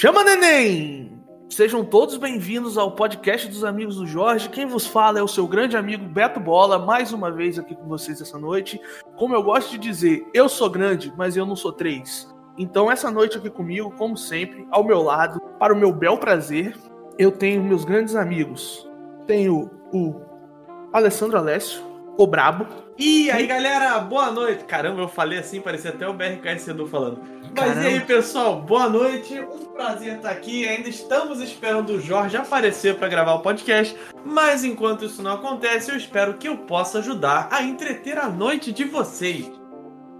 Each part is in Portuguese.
Chama neném! Sejam todos bem-vindos ao podcast dos amigos do Jorge. Quem vos fala é o seu grande amigo Beto Bola, mais uma vez aqui com vocês essa noite. Como eu gosto de dizer, eu sou grande, mas eu não sou três. Então, essa noite aqui comigo, como sempre, ao meu lado, para o meu bel prazer, eu tenho meus grandes amigos. Tenho o Alessandro Alessio, o Brabo. E aí, galera, boa noite. Caramba, eu falei assim, parecia até o BRKS Edu falando. Mas Caramba. e aí, pessoal, boa noite. Um prazer estar aqui. Ainda estamos esperando o Jorge aparecer para gravar o podcast. Mas enquanto isso não acontece, eu espero que eu possa ajudar a entreter a noite de vocês.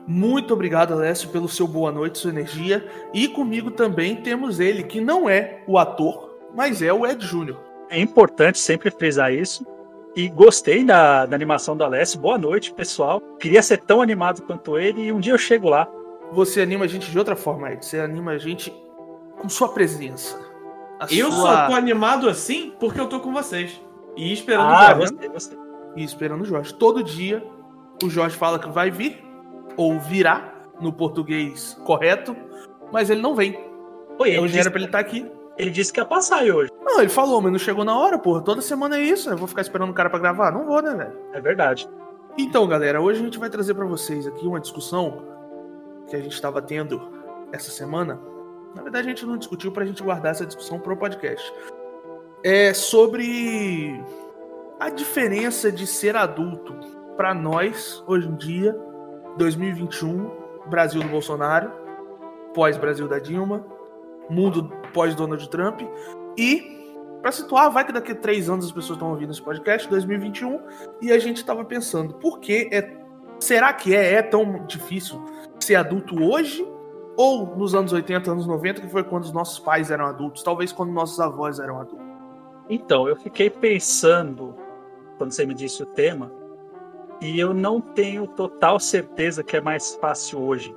Muito obrigado, Alessio, pelo seu boa noite, sua energia. E comigo também temos ele, que não é o ator, mas é o Ed Júnior. É importante sempre frisar isso. E gostei da, da animação do Alessio. Boa noite, pessoal. Queria ser tão animado quanto ele e um dia eu chego lá. Você anima a gente de outra forma, Ed. Você anima a gente com sua presença. A Eu sua... só tô animado assim porque eu tô com vocês. E esperando o Ah, Jorge. gostei, gostei. E esperando o Jorge. Todo dia o Jorge fala que vai vir, ou virá, no português correto, mas ele não vem. Oi, ele Hoje era disse, pra ele estar aqui. ele disse que ia passar aí hoje. Não, ele falou, mas não chegou na hora, porra. Toda semana é isso. Eu vou ficar esperando o cara pra gravar? Não vou, né, velho? É verdade. Então, galera, hoje a gente vai trazer pra vocês aqui uma discussão que a gente estava tendo essa semana. Na verdade, a gente não discutiu pra gente guardar essa discussão pro podcast. É sobre a diferença de ser adulto pra nós hoje em dia, 2021, Brasil do Bolsonaro, pós-Brasil da Dilma, mundo pós-Donald Trump e Pra situar, vai que daqui a três anos as pessoas estão ouvindo esse podcast, 2021, e a gente tava pensando, por que é. Será que é, é tão difícil ser adulto hoje? Ou nos anos 80, anos 90, que foi quando os nossos pais eram adultos? Talvez quando nossos avós eram adultos. Então, eu fiquei pensando, quando você me disse o tema, e eu não tenho total certeza que é mais fácil hoje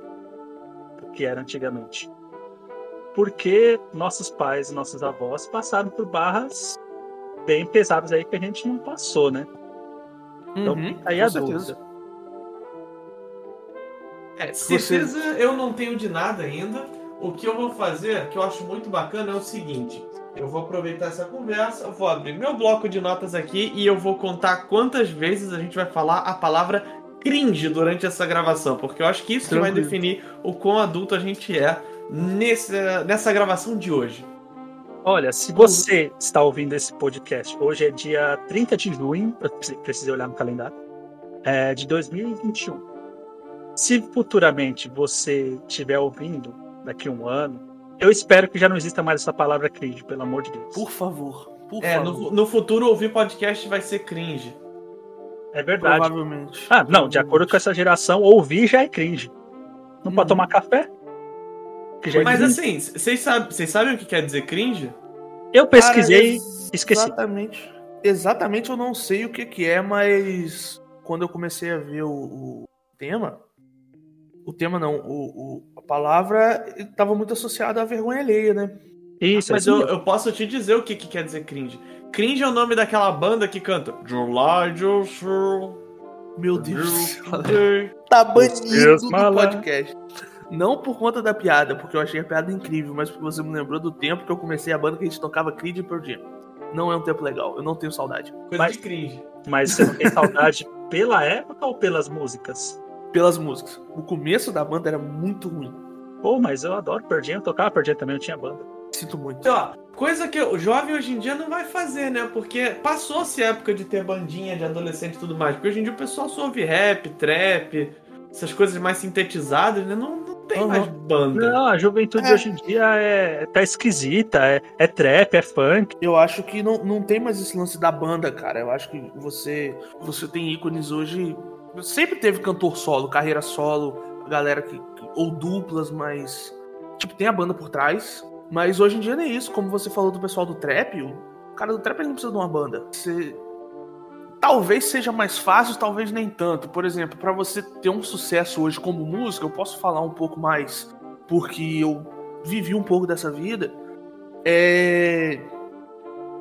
do que era antigamente. Porque nossos pais e nossos avós passaram por barras bem pesadas aí que a gente não passou, né? Então, Uhum, aí a certeza. dúvida. É, certeza eu não tenho de nada ainda. O que eu vou fazer, que eu acho muito bacana, é o seguinte. Eu vou aproveitar essa conversa, eu vou abrir meu bloco de notas aqui e eu vou contar quantas vezes a gente vai falar a palavra cringe durante essa gravação, porque eu acho que isso que vai definir o quão adulto a gente é nessa, nessa gravação de hoje. Olha, se você está ouvindo esse podcast, hoje é dia 30 de junho, eu preci- precisei olhar no calendário, é, de 2021. Se futuramente você estiver ouvindo, daqui a um ano, eu espero que já não exista mais essa palavra cringe, pelo amor de Deus. Por favor, por É, favor. no, no futuro ouvir podcast vai ser cringe. É verdade. Provavelmente. Ah, não, de acordo com essa geração, ouvir já é cringe. Não Hum. pode tomar café? Que já Mas assim, vocês sabem, o que quer dizer cringe? eu pesquisei, Cara, esqueci. Exatamente. Exatamente eu não sei o que, que é, mas quando eu comecei a ver o, o tema, o tema não, o, o- a palavra estava muito associada à vergonha alheia, né? Isso, Mas é eu, eu posso te dizer o que, que quer dizer cringe. Cringe é o nome daquela banda que canta July Just Meu Deus, tá Deus, banido do podcast. Não por conta da piada, porque eu achei a piada incrível, mas porque você me lembrou do tempo que eu comecei a banda que a gente tocava Creed e Pearl Jam. Não é um tempo legal, eu não tenho saudade. Coisa Mas- de cringe. Mas você não tem saudade pela época ou pelas músicas? Pelas músicas. O começo da banda era muito ruim. Pô, mas eu adoro Pearl Jam, eu tocava Pearl Jam também, eu tinha banda. Sinto muito. Então, ó, coisa que o jovem hoje em dia não vai fazer, né? Porque passou-se a época de ter bandinha de adolescente e tudo mais. Porque hoje em dia o pessoal só ouve rap, trap, essas coisas mais sintetizadas, né? Não, não tem Uhum. mais banda. Não, a juventude É. hoje em dia é, tá esquisita, é, é trap, é funk. Eu acho que não, não tem mais esse lance da banda, cara. Eu acho que você você tem ícones hoje. Sempre teve cantor solo, carreira solo, galera que. que- ou duplas, mas. Tipo, tem a banda por trás. Mas hoje em dia não é isso. Como você falou do pessoal do trap, o cara do trap ele não precisa de uma banda. Você. Talvez seja mais fácil, talvez nem tanto. Por exemplo, pra você ter um sucesso hoje como música, eu posso falar um pouco mais porque eu vivi um pouco dessa vida. É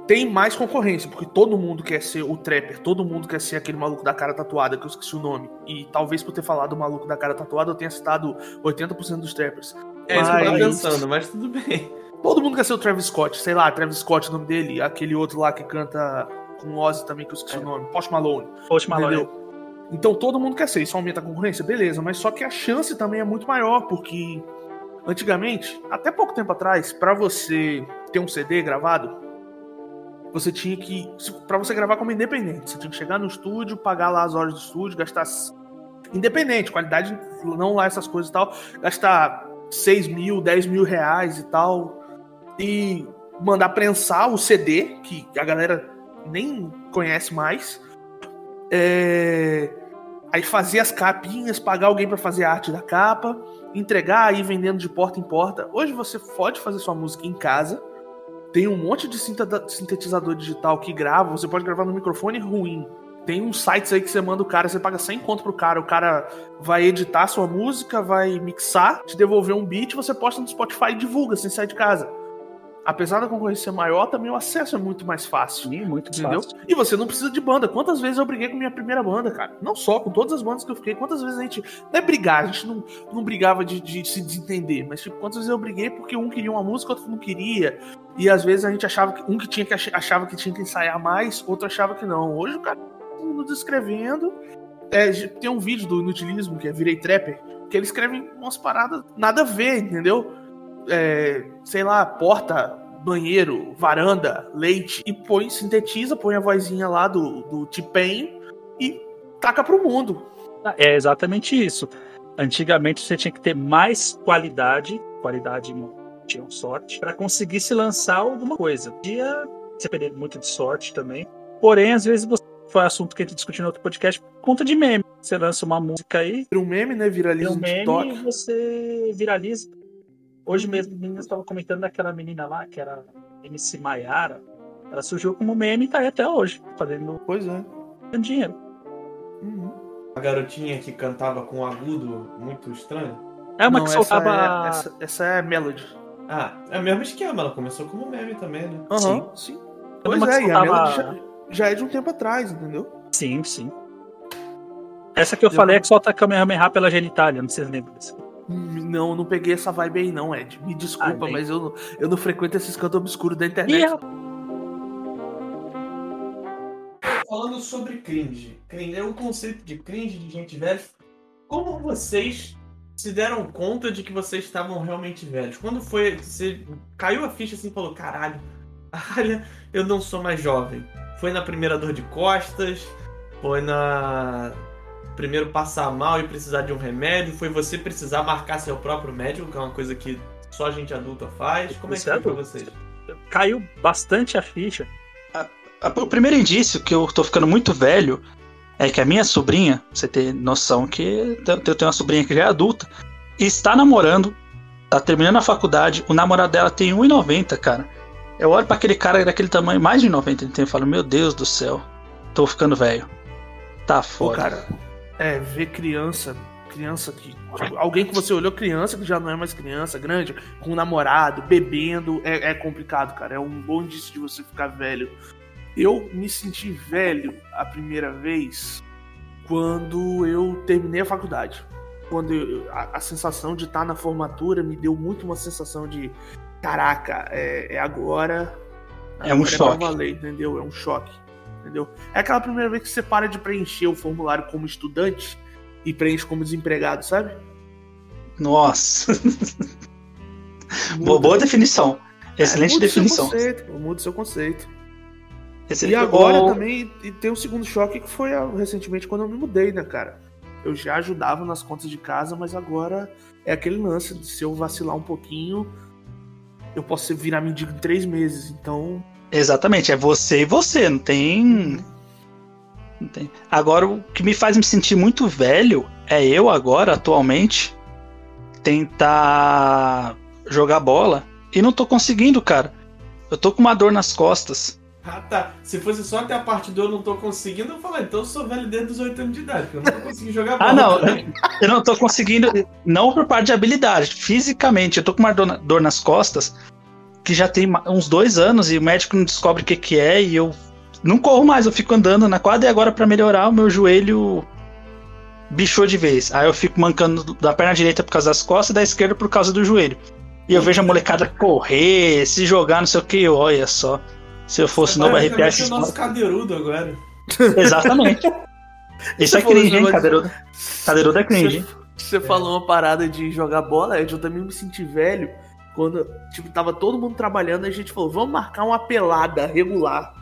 tem mais concorrência, porque todo mundo quer ser o trapper, todo mundo quer ser aquele maluco da cara tatuada, que eu esqueci o nome. E talvez por ter falado o maluco da cara tatuada, eu tenha citado 80% dos trappers. É isso que eu tava Mas- pensando, mas tudo bem. Todo mundo quer ser o Travis Scott, sei lá, Travis Scott, o nome dele, aquele outro lá que canta com Ozzy também, que eu esqueci é. o nome, Post Malone. Post Malone. Entendeu? Então todo mundo quer ser, isso aumenta a concorrência, beleza, mas só que a chance também é muito maior, porque antigamente, até pouco tempo atrás, para você ter um CD gravado, você tinha que. para você gravar como independente, você tinha que chegar no estúdio, pagar lá as horas do estúdio, gastar. Independente, qualidade, não lá essas coisas e tal, gastar 6 mil, 10 mil reais e tal, e mandar prensar o CD, que a galera nem conhece mais. É... Aí fazer as capinhas, pagar alguém para fazer a arte da capa, entregar, ir vendendo de porta em porta. Hoje você pode fazer sua música em casa. Tem um monte de sintetizador digital que grava, você pode gravar no microfone ruim. Tem uns sites aí que você manda o cara, você paga 100 conto pro cara, o cara vai editar sua música, vai mixar, te devolver um beat, você posta no Spotify e divulga sem sair de casa apesar da concorrência ser maior, também o acesso é muito mais fácil. Sim, muito entendeu? Fácil. E você não precisa de banda. Quantas vezes eu briguei com minha primeira banda, cara? Não só, com todas as bandas que eu fiquei. Quantas vezes a gente. Não é brigar, a gente não, não brigava de, de se desentender, mas tipo, quantas vezes eu briguei porque um queria uma música, outro não queria. E às vezes a gente achava que um que tinha que achava que tinha que ensaiar mais, outro achava que não. Hoje o cara tá nos escrevendo. É, tem um vídeo do Inutilismo, que é Virei Trapper, que ele escreve umas paradas nada a ver, entendeu? É, sei lá, porta banheiro, varanda, leite, e põe, sintetiza, põe a vozinha lá do, do T-Pain e taca pro mundo. É exatamente isso. Antigamente você tinha que ter mais qualidade, qualidade tinha sorte, para conseguir se lançar alguma coisa. Podia depender muito de sorte também. Porém, às vezes você foi assunto que a gente discutiu no outro podcast por conta de meme. Você lança uma música aí. Vira um meme, né? Viraliza um meme TikTok. você viraliza Hoje mesmo, meninas estavam comentando daquela menina lá, que era MC Maiara. Ela surgiu como meme e tá aí até hoje, fazendo. Pois é. dinheiro. Uhum. A garotinha que cantava com um agudo muito estranho? É uma Não, que soltava. Essa é, essa, essa é Melody. Ah, é o mesmo esquema, ela começou como meme também, né? Uhum, sim. sim. Pois é, soltava... e a Melody já, já, é de um tempo atrás, entendeu? Sim, sim. Essa que eu, eu falei é que solta a Kamehameha pela genitália, não sei se lembra disso. Não, não peguei essa vibe aí, não, Ed. Me desculpa, ah, mas eu, eu não frequento esses cantos obscuros da internet. Falando sobre cringe, cringe é o conceito de cringe de gente velha. Como vocês se deram conta de que vocês estavam realmente velhos? Quando foi. Você caiu a ficha assim e falou: caralho, olha, eu não sou mais jovem. Foi na primeira dor de costas? Foi na primeiro passar mal e precisar de um remédio? Foi você precisar marcar seu próprio médico, que é uma coisa que só a gente adulta faz? Como é que foi pra vocês? Caiu bastante a ficha. A, a, o primeiro indício que eu tô ficando muito velho é que a minha sobrinha, você ter noção que eu tenho uma sobrinha que já é adulta, e está namorando, tá terminando a faculdade, o namorado dela tem 1,90, cara. Eu olho para aquele cara daquele tamanho, mais de 90 ele tem, e falo, meu Deus do céu, tô ficando velho. Tá foda. Pô, cara, é, ver criança, criança que. Tipo, alguém que você olhou criança, que já não é mais criança, grande, com um namorado, bebendo, é, é complicado, cara. É um bom indício de você ficar velho. Eu me senti velho a primeira vez quando eu terminei a faculdade. Quando eu, a, a, sensação de estar na formatura me deu muito uma sensação de caraca, é, é agora. É um choque. É valer, entendeu? É um choque entendeu? É aquela primeira vez que você para de preencher o formulário como estudante e preenche como desempregado, sabe? Nossa. boa, boa, definição. Excelente é, definição. Seu conceito, muda seu conceito. Excelente. E agora também e tem um segundo choque que foi recentemente quando eu me mudei, né, cara? Eu já ajudava nas contas de casa, mas agora é aquele lance de se eu vacilar um pouquinho, eu posso virar mendigo em três meses. Então Exatamente, é você e você, não tem. não tem. Agora, o que me faz me sentir muito velho é eu agora, atualmente, tentar jogar bola e não tô conseguindo, cara. Eu tô com uma dor nas costas. Ah, tá. Se fosse só até a parte do eu não tô conseguindo, eu falei, então eu sou velho desde os 8 anos de idade, porque eu não tô conseguindo jogar bola. ah, não. Eu não tô conseguindo, não por parte de habilidade, fisicamente. Eu tô com uma dor nas costas que já tem uns dois anos e o médico não descobre o que, que é e eu não corro mais, eu fico andando na quadra e agora para melhorar o meu joelho bichou de vez. Aí eu fico mancando da perna direita por causa das costas e da esquerda por causa do joelho. E eu vejo a molecada correr, se jogar, não sei o que, olha só. Se eu fosse novo Basicamente RPS. o nosso cadeirudo agora. Exatamente. Isso é cringe, hein? negócio- Cadeirudo, cadeirudo é cringe. hein? Você falou uma parada de jogar bola, Ed, eu também me senti velho quando, tipo, tava todo mundo trabalhando, a gente falou, vamos marcar uma pelada regular.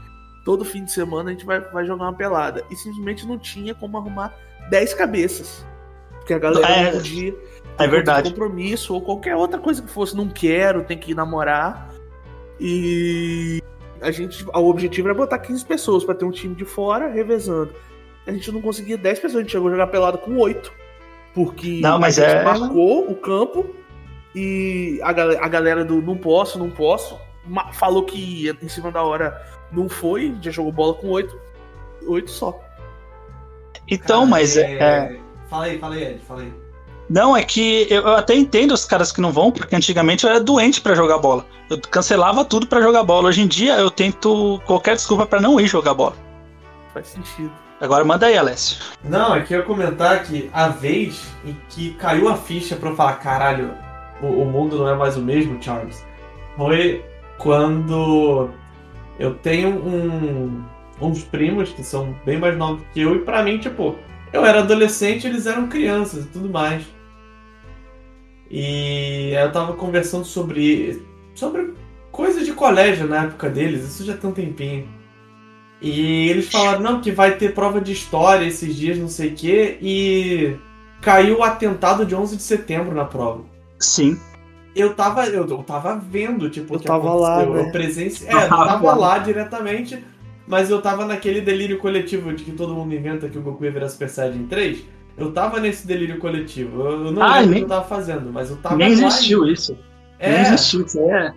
Todo fim de semana a gente vai, vai jogar uma pelada. E simplesmente não tinha como arrumar 10 cabeças. Porque a galera É, podia. é verdade. compromisso ou qualquer outra coisa que fosse, não quero, tem que ir namorar. E a gente, o objetivo era botar 15 pessoas pra ter um time de fora revezando. A gente não conseguia 10 pessoas, a gente chegou a jogar pelada com 8. Porque Não, mas a gente é- marcou o campo e a, a galera do não posso, não posso, falou que ia em cima da hora não foi, já jogou bola com 8. 8 só. Então, Cara, mas é, é- Fala aí, fala aí, Ed, fala aí. Não, é que eu, eu até entendo os caras que não vão, porque antigamente eu era doente pra jogar bola. Eu cancelava tudo pra jogar bola. Hoje em dia eu tento qualquer desculpa pra não ir jogar bola. Faz sentido. Agora manda aí, Alessio. Não, é que eu ia comentar que a vez em que caiu a ficha pra eu falar, caralho, o, o mundo não é mais o mesmo, Charles, foi quando eu tenho um, uns primos que são bem mais novos que eu, e pra mim, tipo, eu era adolescente eles eram crianças e tudo mais. E eu tava conversando sobre, sobre coisa de colégio na época deles, isso já tem um tempinho. E eles falaram, não, que vai ter prova de história esses dias, não sei o quê, e caiu o atentado de 11 de setembro na prova. Sim. Eu tava, eu, eu tava vendo, tipo, Eu o que tava lá, aconteceu. né? Eu presenciei. É, eu tava lá diretamente, mas eu tava naquele delírio coletivo de que todo mundo inventa que o Goku ia virar Super Saiyajin 3. Eu tava nesse delírio coletivo. Eu, eu não Ah, lembro o nem- que eu tava fazendo, mas eu tava Nem lá existiu e- isso. Nem É, existiu. Isso é.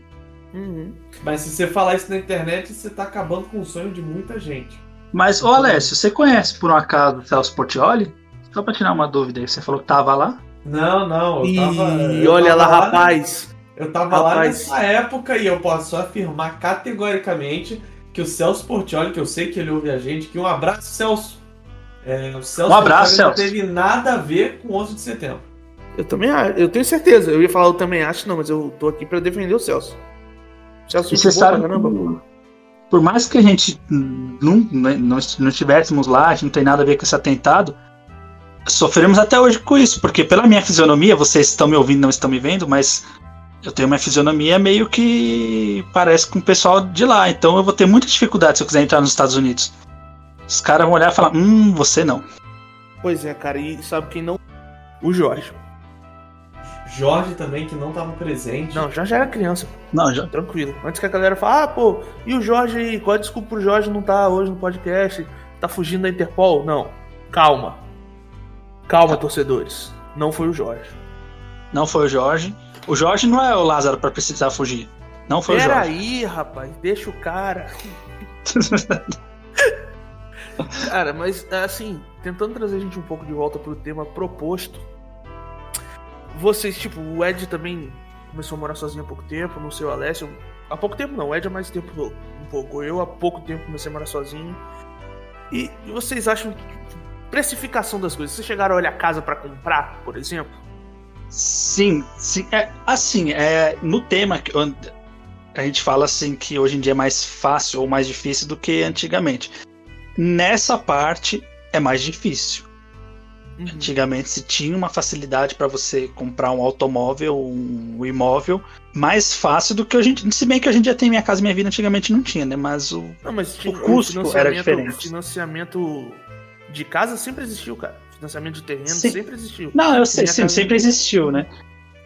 Uhum. mas se você falar isso na internet, você tá acabando com o sonho de muita gente. Mas, ô Alessio, você conhece por um acaso o Celso Portioli? Só pra tirar uma dúvida aí, você falou que tava lá? Não, não, eu E tava. eu olha tava lá, né? rapaz. Eu tava lá Rapaz. nessa época e eu posso afirmar categoricamente que o Celso Portioli, que eu sei que ele ouve a gente, que um abraço, Celso. É, o Celso Um abraço, Portioli não Celso. teve nada a ver com 11 de setembro. Eu também acho, eu tenho certeza. Eu ia falar eu também acho, não, mas eu tô aqui pra defender o Celso. Celso, E você boa sabe caramba. que, por mais que a gente não, não, não estivéssemos lá, a gente não tem nada a ver com esse atentado, sofremos até hoje com isso, porque pela minha fisionomia, vocês estão me ouvindo, não estão me vendo, mas eu tenho uma fisionomia meio que parece com o pessoal de lá, então eu vou ter muita dificuldade se eu quiser entrar nos Estados Unidos. Os caras vão olhar e falar, hum, você não. Pois é, cara, e sabe quem não? O Jorge. Jorge também, que não tava presente. Não, já já era criança, Não, já. tranquilo. Antes que a galera fale, ah, pô, e o Jorge aí? Qual a desculpa pro Jorge não tá hoje no podcast? Tá fugindo da Interpol? Não. Calma. Calma, torcedores. Não foi o Jorge. Não foi o Jorge. O Jorge não é o Lázaro pra precisar fugir. Não foi o Jorge. Peraí, rapaz, deixa o cara. Cara, mas assim, tentando trazer a gente um pouco de volta pro tema proposto. Vocês, tipo, o Ed também começou a morar sozinho há pouco tempo, no seu Alessio. Há pouco tempo não, o Ed há mais tempo um pouco. Eu há pouco tempo comecei a morar sozinho. E, e vocês acham que tipo, precificação das coisas? Vocês chegaram a olhar casa pra comprar, por exemplo? Sim, sim. É, assim, é, no tema que a gente fala assim que hoje em dia é mais fácil ou mais difícil do que antigamente. Nessa parte é mais difícil. Uhum. Antigamente se tinha uma facilidade para você comprar um automóvel, um imóvel, mais fácil do que hoje em dia. Se bem que hoje em dia tem Minha Casa Minha Vida, antigamente não tinha, né? Mas o. Não, mas tinha- custo era diferente. Financiamento de casa sempre existiu, cara. Financiamento de terreno Sim. sempre existiu. Não, eu sei, sim, sempre existiu, né?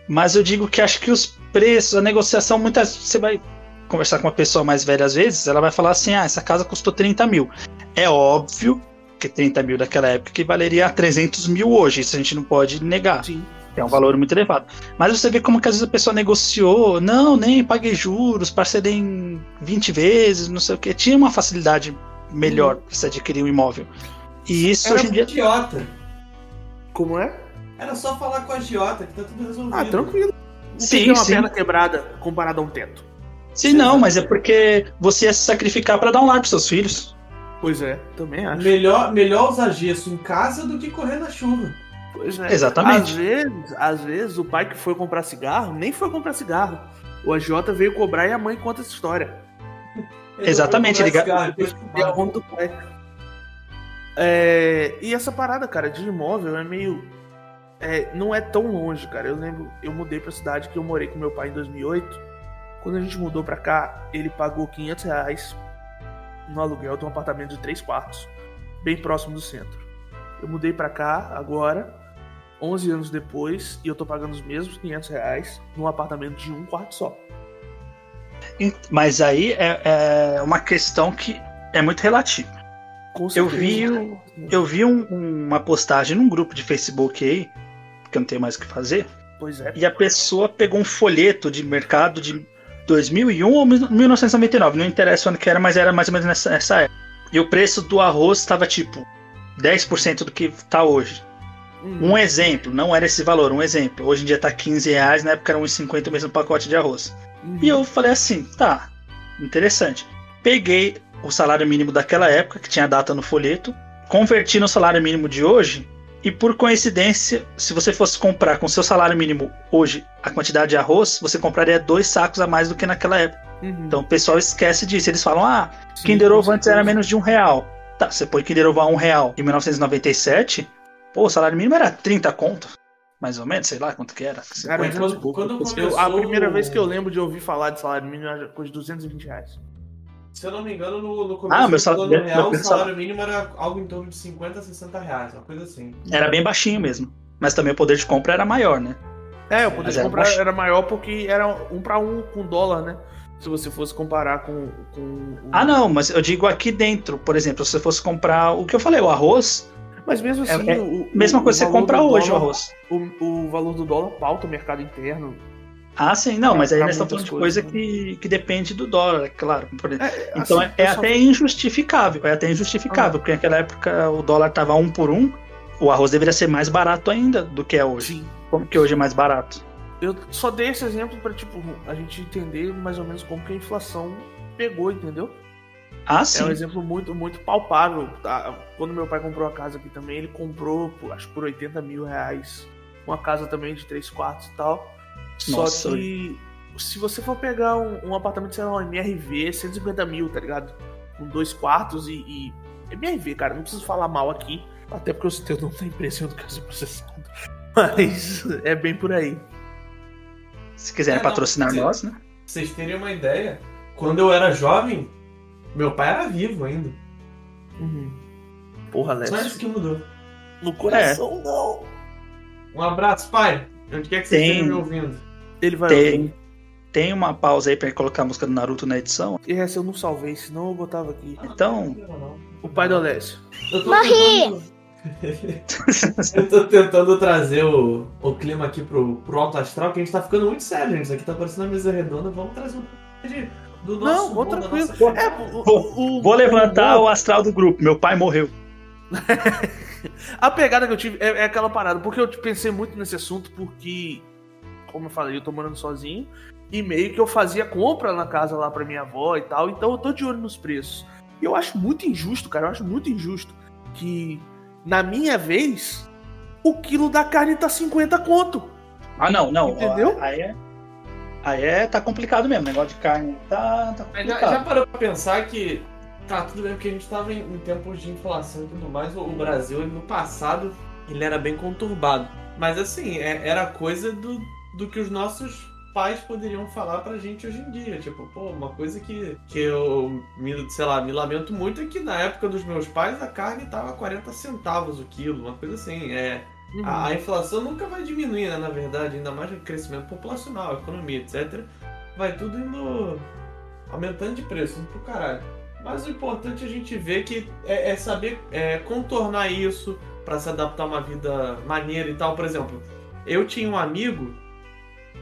Mas eu digo que acho que os preços, a negociação, muitas você vai conversar com uma pessoa mais velha às vezes, ela vai falar assim: ah, essa casa custou 30 mil. É óbvio que 30 mil daquela época que valeria 300 mil hoje, isso a gente não pode negar. Sim. É um valor muito elevado. Mas você vê como que às vezes a pessoa negociou, não, nem paguei juros, parcelei em 20 vezes, não sei o que. Tinha uma facilidade melhor pra você adquirir um imóvel. E isso Era hoje em dia. idiota. Como é? Era só falar com a agiota que tá tudo resolvido. Ah, tranquilo. Não Sim, uma sim. perna quebrada comparado a um teto. Sim, não, mas é porque você ia se sacrificar para dar um lar pros seus filhos. Pois é, também acho. Melhor, melhor usar gesso em casa do que correr na chuva. Pois é. Exatamente. Às vezes, às vezes, o pai que foi comprar cigarro nem foi comprar cigarro. O AJ veio cobrar e a mãe conta essa história. Exatamente, ele ele- cigarro, depois E a onda do pai. É, e essa parada, cara, de imóvel é meio. é, não é tão longe, cara. Eu lembro, eu mudei pra cidade que eu morei com meu pai em 2008. Quando a gente mudou pra cá, ele pagou 500 reais no aluguel de um apartamento de 3 quartos, bem próximo do centro. Eu mudei pra cá agora, 11 anos depois, e eu tô pagando os mesmos 500 reais num apartamento de um quarto só. Mas aí é, é uma questão que é muito relativa. Eu vi, eu vi um- uma postagem num grupo de Facebook aí, que eu não tenho mais o que fazer, Pois é. e a pessoa pegou um folheto de mercado de 2001 ou 1999, não interessa o ano que era, mas era mais ou menos nessa, nessa época. E o preço do arroz estava tipo 10% do que está hoje. Hum. Um exemplo, não era esse valor, um exemplo. Hoje em dia tá 15 reais, na época era 1,50 o mesmo pacote de arroz. Uhum. E eu falei assim, tá, interessante. Peguei o salário mínimo daquela época, que tinha a data no folheto, converti no salário mínimo de hoje, e por coincidência, se você fosse comprar com seu salário mínimo hoje a quantidade de arroz, você compraria dois sacos a mais do que naquela época. Uhum. Então o pessoal esquece disso. Eles falam, ah, Sim, Kinder Ovo antes era menos de um real. Tá, você põe Kinder Ovo a um real em 1997, pô, o salário mínimo era 30 conto. Mais ou menos, sei lá quanto que era. Cara, quando- quando Eu- começou a primeira vez que eu lembro de ouvir falar de salário mínimo era coisa de 220 reais. Se eu não me engano, no, no começo Ah, meu do meu- real, meu o salário mínimo era algo em torno de 50 a 60 reais, uma coisa assim. Era bem baixinho mesmo. Mas também o poder de compra era maior, né? É, o poder Mas de baixo. era maior porque era um pra um com dólar, né? Se você fosse comparar com. com o- Ah, não, mas eu digo aqui dentro, por exemplo, se você fosse comprar o que eu falei, o arroz, Mas mesmo assim. É- é o, mesma o- coisa o que você compra hoje o dólar- arroz. O, o valor do dólar pauta o mercado interno. Ah, sim, não, mas aí nós estamos falando de coisa coisas, que, que depende do dólar, é claro. É, Então assim, é, é só- até injustificável, é até injustificável, porque naquela época o dólar tava um por um, o arroz deveria ser mais barato ainda do que é hoje. Sim. Como que hoje é mais barato? Eu só dei esse exemplo pra, tipo, a gente entender mais ou menos como que a inflação pegou, entendeu? Ah, É sim. um exemplo muito, muito palpável. tá? Quando meu pai comprou a casa aqui também, ele comprou, acho que por 80 mil reais, uma casa também de três quartos e tal. Nossa, Só que se você for pegar um, um apartamento, sei lá, um MRV, 150 mil, tá ligado? Com dois quartos e, e- MRV, cara, não preciso falar mal aqui, até porque eu o nome da empresa e eu não quero ser processado. Mas é bem por aí. Se quiserem É, não, patrocinar sim. nós, né? Pra vocês terem uma ideia, quando eu era jovem, meu pai era vivo ainda. Uhum. Porra, Só isso Alex. que mudou. No coração, não. Um abraço, pai. Onde quer que vocês estejam me ouvindo. Ele vai. Tem, tem uma pausa aí pra colocar a música do Naruto na edição. E essa eu não salvei, senão eu botava aqui. Então, O pai do Alessio. Morri! tentando- Eu tô tentando trazer o, o clima aqui pro, pro alto astral, que a gente tá ficando muito sério, gente. Isso aqui tá parecendo uma mesa redonda. Vamos trazer um pouco de, do nosso Não, vou tranquilo. nossa- É, o- o- o- vou levantar o- o astral do grupo. Meu pai morreu. A pegada que eu tive é, é aquela parada, porque eu pensei muito nesse assunto, porque, como eu falei, eu tô morando sozinho, e meio que eu fazia compra na casa lá pra minha avó e tal, então eu tô de olho nos preços. E eu acho muito injusto, cara, eu acho muito injusto que, na minha vez, o quilo da carne tá 50 conto. Ah, não, não. Entendeu? Aí é, aí é. Tá complicado mesmo. O negócio de carne tá, tá Mas já, complicado. já parou pra pensar que tá tudo bem, porque a gente tava em, em tempos de inflação e tudo mais. O, o Brasil, no passado, ele era bem conturbado. Mas assim, é- era coisa do, do que os nossos pais poderiam falar pra gente hoje em dia. Tipo, pô, uma coisa que, que eu me, sei lá, me lamento muito é que na época dos meus pais a carne tava 40 centavos o quilo, uma coisa assim. É, a, a inflação nunca vai diminuir, né, na verdade, ainda mais o crescimento populacional, economia, etc. Vai tudo indo aumentando de preço, indo pro caralho. Mas o importante é a gente ver que é, é saber é, contornar isso pra se adaptar a uma vida maneira e tal. Por exemplo, eu tinha um amigo,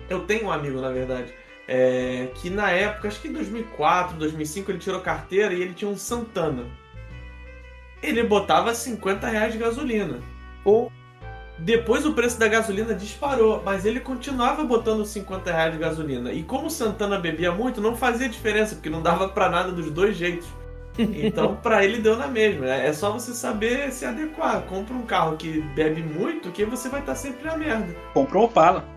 eu tenho um amigo na verdade, é, que na época, acho que em 2004, 2005, ele tirou carteira e ele tinha um Santana. Ele botava 50 reais de gasolina. Ou Depois o preço da gasolina disparou, mas ele continuava botando 50 reais de gasolina. E como o Santana bebia muito, não fazia diferença, porque não dava pra nada dos dois jeitos. Então, pra ele deu na mesma. É só você saber se adequar. Compra um carro que bebe muito, que você vai estar sempre na merda. Comprou um Opala.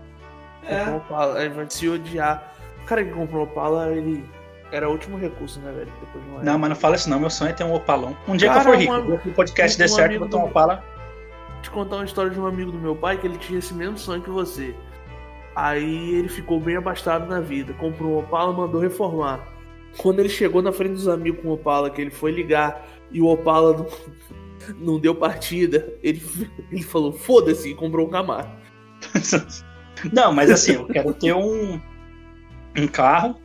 É. Comprou um Opala, ele vai se odiar. O cara que comprou um Opala, ele era o último recurso, né, velho? Depois de uma Não, mas não fala isso não. Meu sonho é ter um Opalão. Um dia Cara, que eu for rico, um- se o podcast um der certo, eu amigo vou ter um Opala. te contar uma história de um amigo do meu pai que ele tinha esse mesmo sonho que você. Aí ele ficou bem abastado na vida, comprou um Opala, mandou reformar. Quando ele chegou na frente dos amigos com o Opala, que ele foi ligar e o Opala não, não deu partida, ele, ele falou: foda-se, e comprou um Camaro. Não, mas assim, eu quero ter um, um carro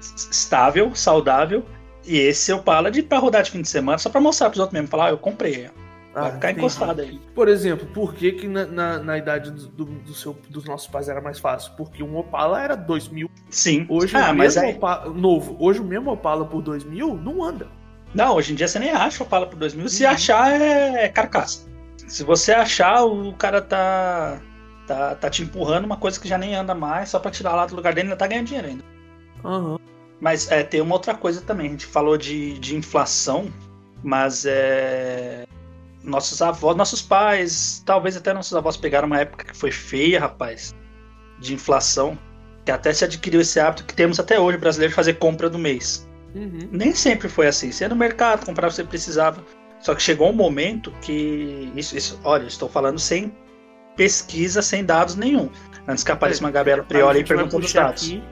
estável, saudável. E esse Opala de pra rodar de fim de semana, só pra mostrar pros outros mesmo. Falar, ah, eu comprei. Vai Ah, ficar entendi. encostado aí. Por exemplo, por que, que na, na, na idade do, do- seu, dos nossos pais era mais fácil? Porque um Opala era 2 mil. Sim. Hoje ah, o mas mesmo aí. Opala, novo, hoje o mesmo Opala por 2 mil não anda. Não, hoje em dia você nem acha Opala por 2000. Se Uhum. achar, é carcaça. Se você achar, o cara tá, tá, tá te empurrando uma coisa que já nem anda mais, só pra tirar lá do lugar dele, ainda tá ganhando dinheiro ainda. Aham. Mas é, tem uma outra coisa também. A gente falou de, de inflação, mas é. Nossos avós, nossos pais, talvez até nossos avós pegaram uma época que foi feia, rapaz, de inflação, que até se adquiriu esse hábito que temos até hoje, brasileiro, de fazer compra do mês. Uhum. Nem sempre foi assim. Você ia no mercado, comprava o que você precisava. Só que chegou um momento que. Isso, isso, olha, estou falando sem pesquisa, sem dados nenhum. Antes que apareça uma Gabriela Prioli aí gente vai perguntando os dados. aqui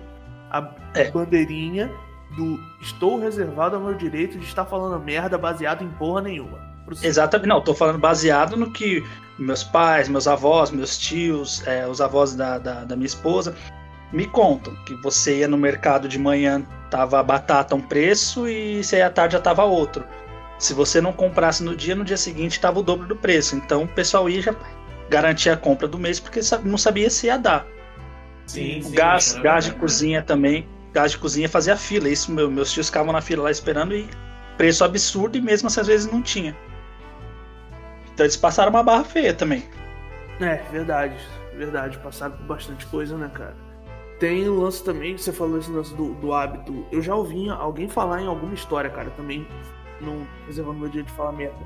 a É. bandeirinha do estou reservado ao meu direito de estar falando merda baseado em porra nenhuma. Exatamente, não, tô falando baseado no que meus pais, meus avós, meus tios, é, os avós da, da, da minha esposa me contam que você ia no mercado de manhã, tava a batata um preço e se ia à tarde já tava outro. Se você não comprasse no dia, no dia seguinte tava o dobro do preço. Então o pessoal ia já garantir a compra do mês porque não sabia se ia dar. Sim, sim. gás, cara, gás de é. cozinha também. Gás de cozinha fazia fila. Isso, meu- meus tios ficavam na fila lá esperando e preço absurdo e mesmo assim às vezes não tinha. Então eles passaram uma barra feia também. É, verdade. Verdade. Passaram por bastante coisa, né, cara? Tem o lance também, que você falou esse lance do, do hábito. Eu já ouvi alguém falar em alguma história, cara, também. Não reservando meu dia de falar merda.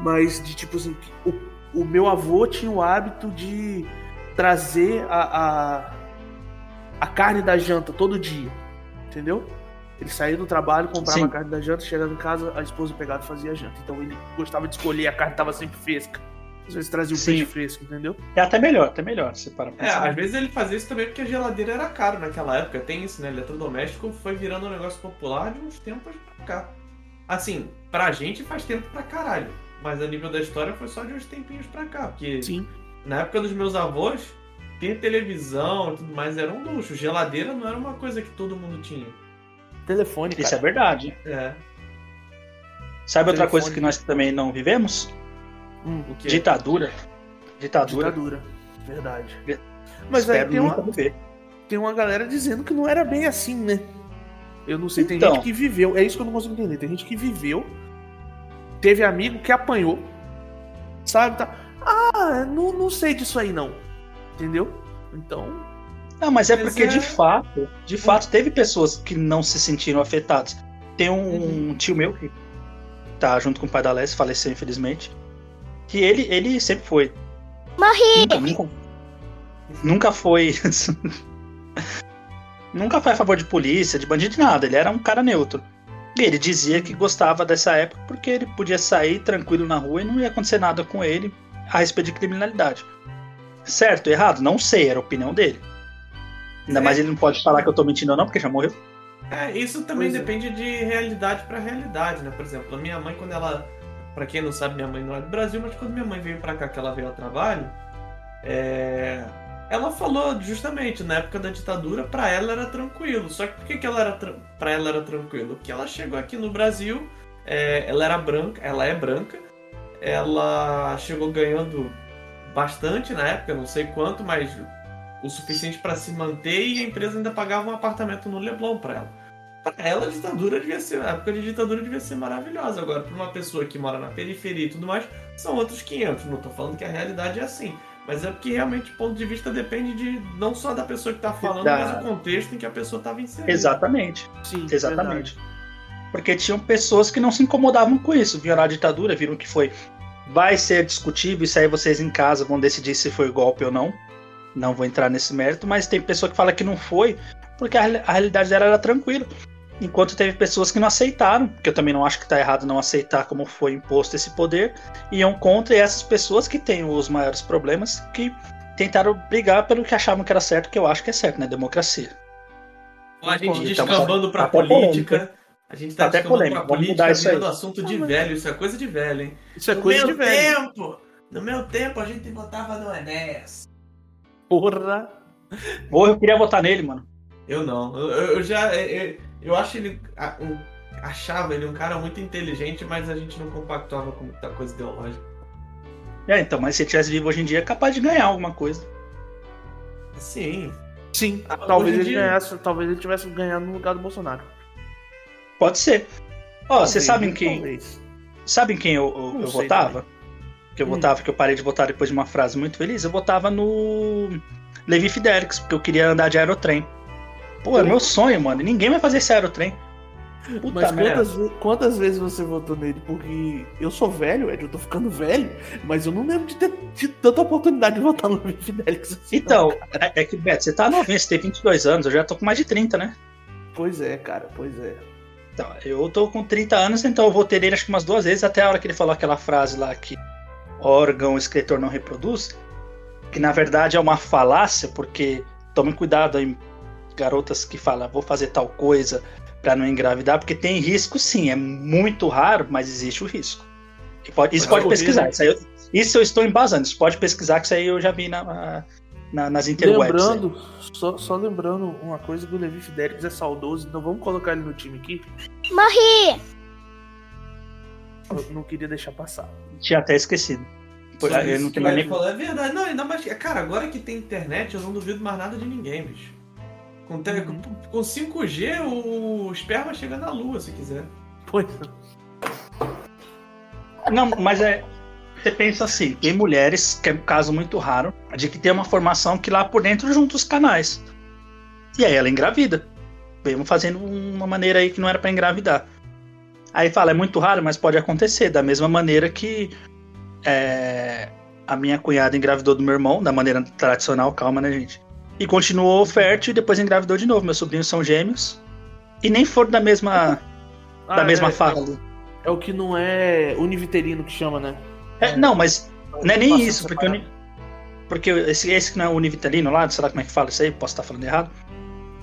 Mas de tipo assim, o, o meu avô tinha o hábito de trazer a, a, a carne da janta todo dia. Entendeu? Ele saía do trabalho, comprava Sim. a carne da janta, chegava em casa, a esposa pegava e fazia a janta. Então ele gostava de escolher, a carne tava sempre fresca. Às vezes trazia o Sim. peixe fresco, entendeu? É até melhor, até melhor. Se para pra É, às vezes ele fazia isso também porque a geladeira era caro naquela época. Tem isso, né? Eletrodoméstico foi virando um negócio popular de uns tempos pra cá. Assim, pra gente faz tempo pra caralho. Mas a nível da história foi só de uns tempinhos pra cá. Porque Sim. na época dos meus avós, ter televisão e tudo mais era um luxo. Geladeira não era uma coisa que todo mundo tinha. Telefone, cara. Isso é verdade. É. Sabe outra Telefone. coisa que nós também não vivemos? Hum? Ditadura. Ditadura. ditadura. Verdade. Mas Espero aí tem uma, viver. tem uma galera dizendo que não era bem assim, né? Eu não sei, tem Então. gente que viveu. É isso que eu não consigo entender. Tem gente que viveu, teve amigo que apanhou, sabe? Tá, ah, não, não sei disso aí não. Entendeu? Então, Não, mas é porque é- de fato, de fato, teve pessoas que não se sentiram afetadas. Tem um, Uhum. um tio meu que tá junto com o pai da Lessie, faleceu infelizmente. Que ele, ele sempre foi. Morri! Nunca, nunca, nunca foi. nunca foi a favor de polícia, de bandido, de nada. Ele era um cara neutro. E ele dizia que gostava dessa época porque ele podia sair tranquilo na rua e não ia acontecer nada com ele a respeito de criminalidade. Certo, errado? Não sei, era a opinião dele. Ainda É. mais ele não pode falar que eu tô mentindo ou não, porque já morreu. É, isso também Pois é. depende de realidade pra realidade, né? Por exemplo, a minha mãe, quando ela. Pra quem não sabe, minha mãe não é do Brasil, mas quando minha mãe veio pra cá, que ela veio a trabalho, é, ela falou justamente, na época da ditadura, pra ela era tranquilo. Só que por que, que ela era tra... pra ela era tranquilo? Porque ela chegou aqui no Brasil, é, ela era branca, ela é branca, ela chegou ganhando bastante na época, não sei quanto, mas o suficiente pra se manter e a empresa ainda pagava um apartamento no Leblon pra ela. Pra ela, a ditadura devia ser, a época de ditadura devia ser maravilhosa. Agora, pra uma pessoa que mora na periferia e tudo mais, são outros 500. Não tô falando que a realidade é assim. Mas é porque realmente o ponto de vista depende de não só da pessoa que tá falando, Da- mas o contexto em que a pessoa tava inserida. Exatamente, sim. exatamente. Porque tinham pessoas que não se incomodavam com isso, viram a ditadura, viram que foi. Vai ser discutível, isso aí vocês em casa vão decidir se foi golpe ou não. Não vou entrar nesse mérito, mas tem pessoa que fala que não foi, porque a, a realidade dela era tranquila. Enquanto teve pessoas que não aceitaram, que eu também não acho que está errado não aceitar como foi imposto esse poder, iam contra e essas pessoas que têm os maiores problemas, que tentaram brigar pelo que achavam que era certo, que eu acho que é certo, né? Democracia. A gente Então, descambando pra até política. polêmica. A gente tá Até descambando polêmica, pra vamos política, mudar isso aí. virando assunto de velho. Isso é coisa de velho, hein? Isso é no coisa de velho. tempo, no meu tempo a gente votava no Enéas. Porra. Ou eu queria votar nele, mano. Eu não. Eu, eu- eu já. Eu, eu acho ele. a- um- achava ele um cara muito inteligente, mas a gente não compactuava com muita coisa ideológica. É, então, mas se ele tivesse vivo hoje em dia, é capaz de ganhar alguma coisa. Sim. Sim, Ah, talvez ele dia- ganhasse, talvez ele tivesse ganhado no lugar do Bolsonaro. Pode ser. Ó, vocês Talvez, sabem quem. talvez. Sabem quem eu, eu, eu votava? Que eu Hum. votava, que eu parei de votar depois de uma frase muito feliz. Eu votava no Levi Fidelix, porque eu queria andar de aerotrem. Pô, é meu sonho, mano. e Ninguém vai fazer esse aerotrem. Puta Mas quantas, ve- quantas vezes você votou nele? Porque eu sou velho, Ed, eu tô ficando velho, mas eu não lembro de ter tido tanta oportunidade de votar no Fidelix. assim, Então, é, é que, Beto, você tá novinho, você tem 22 anos, eu já tô com mais de 30, né? não. Pois é, cara, pois é. Então, eu tô com 30 anos, então eu votei nele acho que umas duas vezes, até a hora que ele falou aquela frase lá que órgão escritor não reproduz, que na verdade é uma falácia, porque tomem cuidado aí, garotas que falam, vou fazer tal coisa pra não engravidar, porque tem risco sim, é muito raro, mas existe o risco. E pode- isso Mas pode é pesquisar, isso, aí eu, isso eu estou embasando, isso pode pesquisar, que isso aí eu já vi na, na- nas interwebs. aí. Lembrando, só, só lembrando uma coisa que o Levi Fidelix é saudoso, então vamos colocar ele no time aqui. Morri! Eu não queria deixar passar. Tinha até esquecido. Pô, eu isso não tenho vai nem... falar é verdade. Não, ainda mais. Cara, agora que tem internet, eu não duvido mais nada de ninguém, bicho. Com, te- Uhum. com 5G, o esperma chega na lua, se quiser. Pois Não, mas é. Você pensa assim, tem mulheres, que é um caso muito raro, de que tem uma formação que lá por dentro junta os canais. E aí ela engravida. Mesmo fazendo uma maneira aí que não era pra engravidar. Aí fala, é muito raro, mas pode acontecer. Da mesma maneira que é, a minha cunhada engravidou do meu irmão, da maneira tradicional, calma, né, gente? E continuou fértil e depois engravidou de novo. Meus sobrinhos são gêmeos. E nem foram da mesma, da Ah, mesma é, farra ali. É o que não é univiterino que chama, né? É, não, mas não é nem isso, porque, uni- porque esse, esse que não é univitalino lá, sei lá como é que fala isso aí, posso estar falando errado.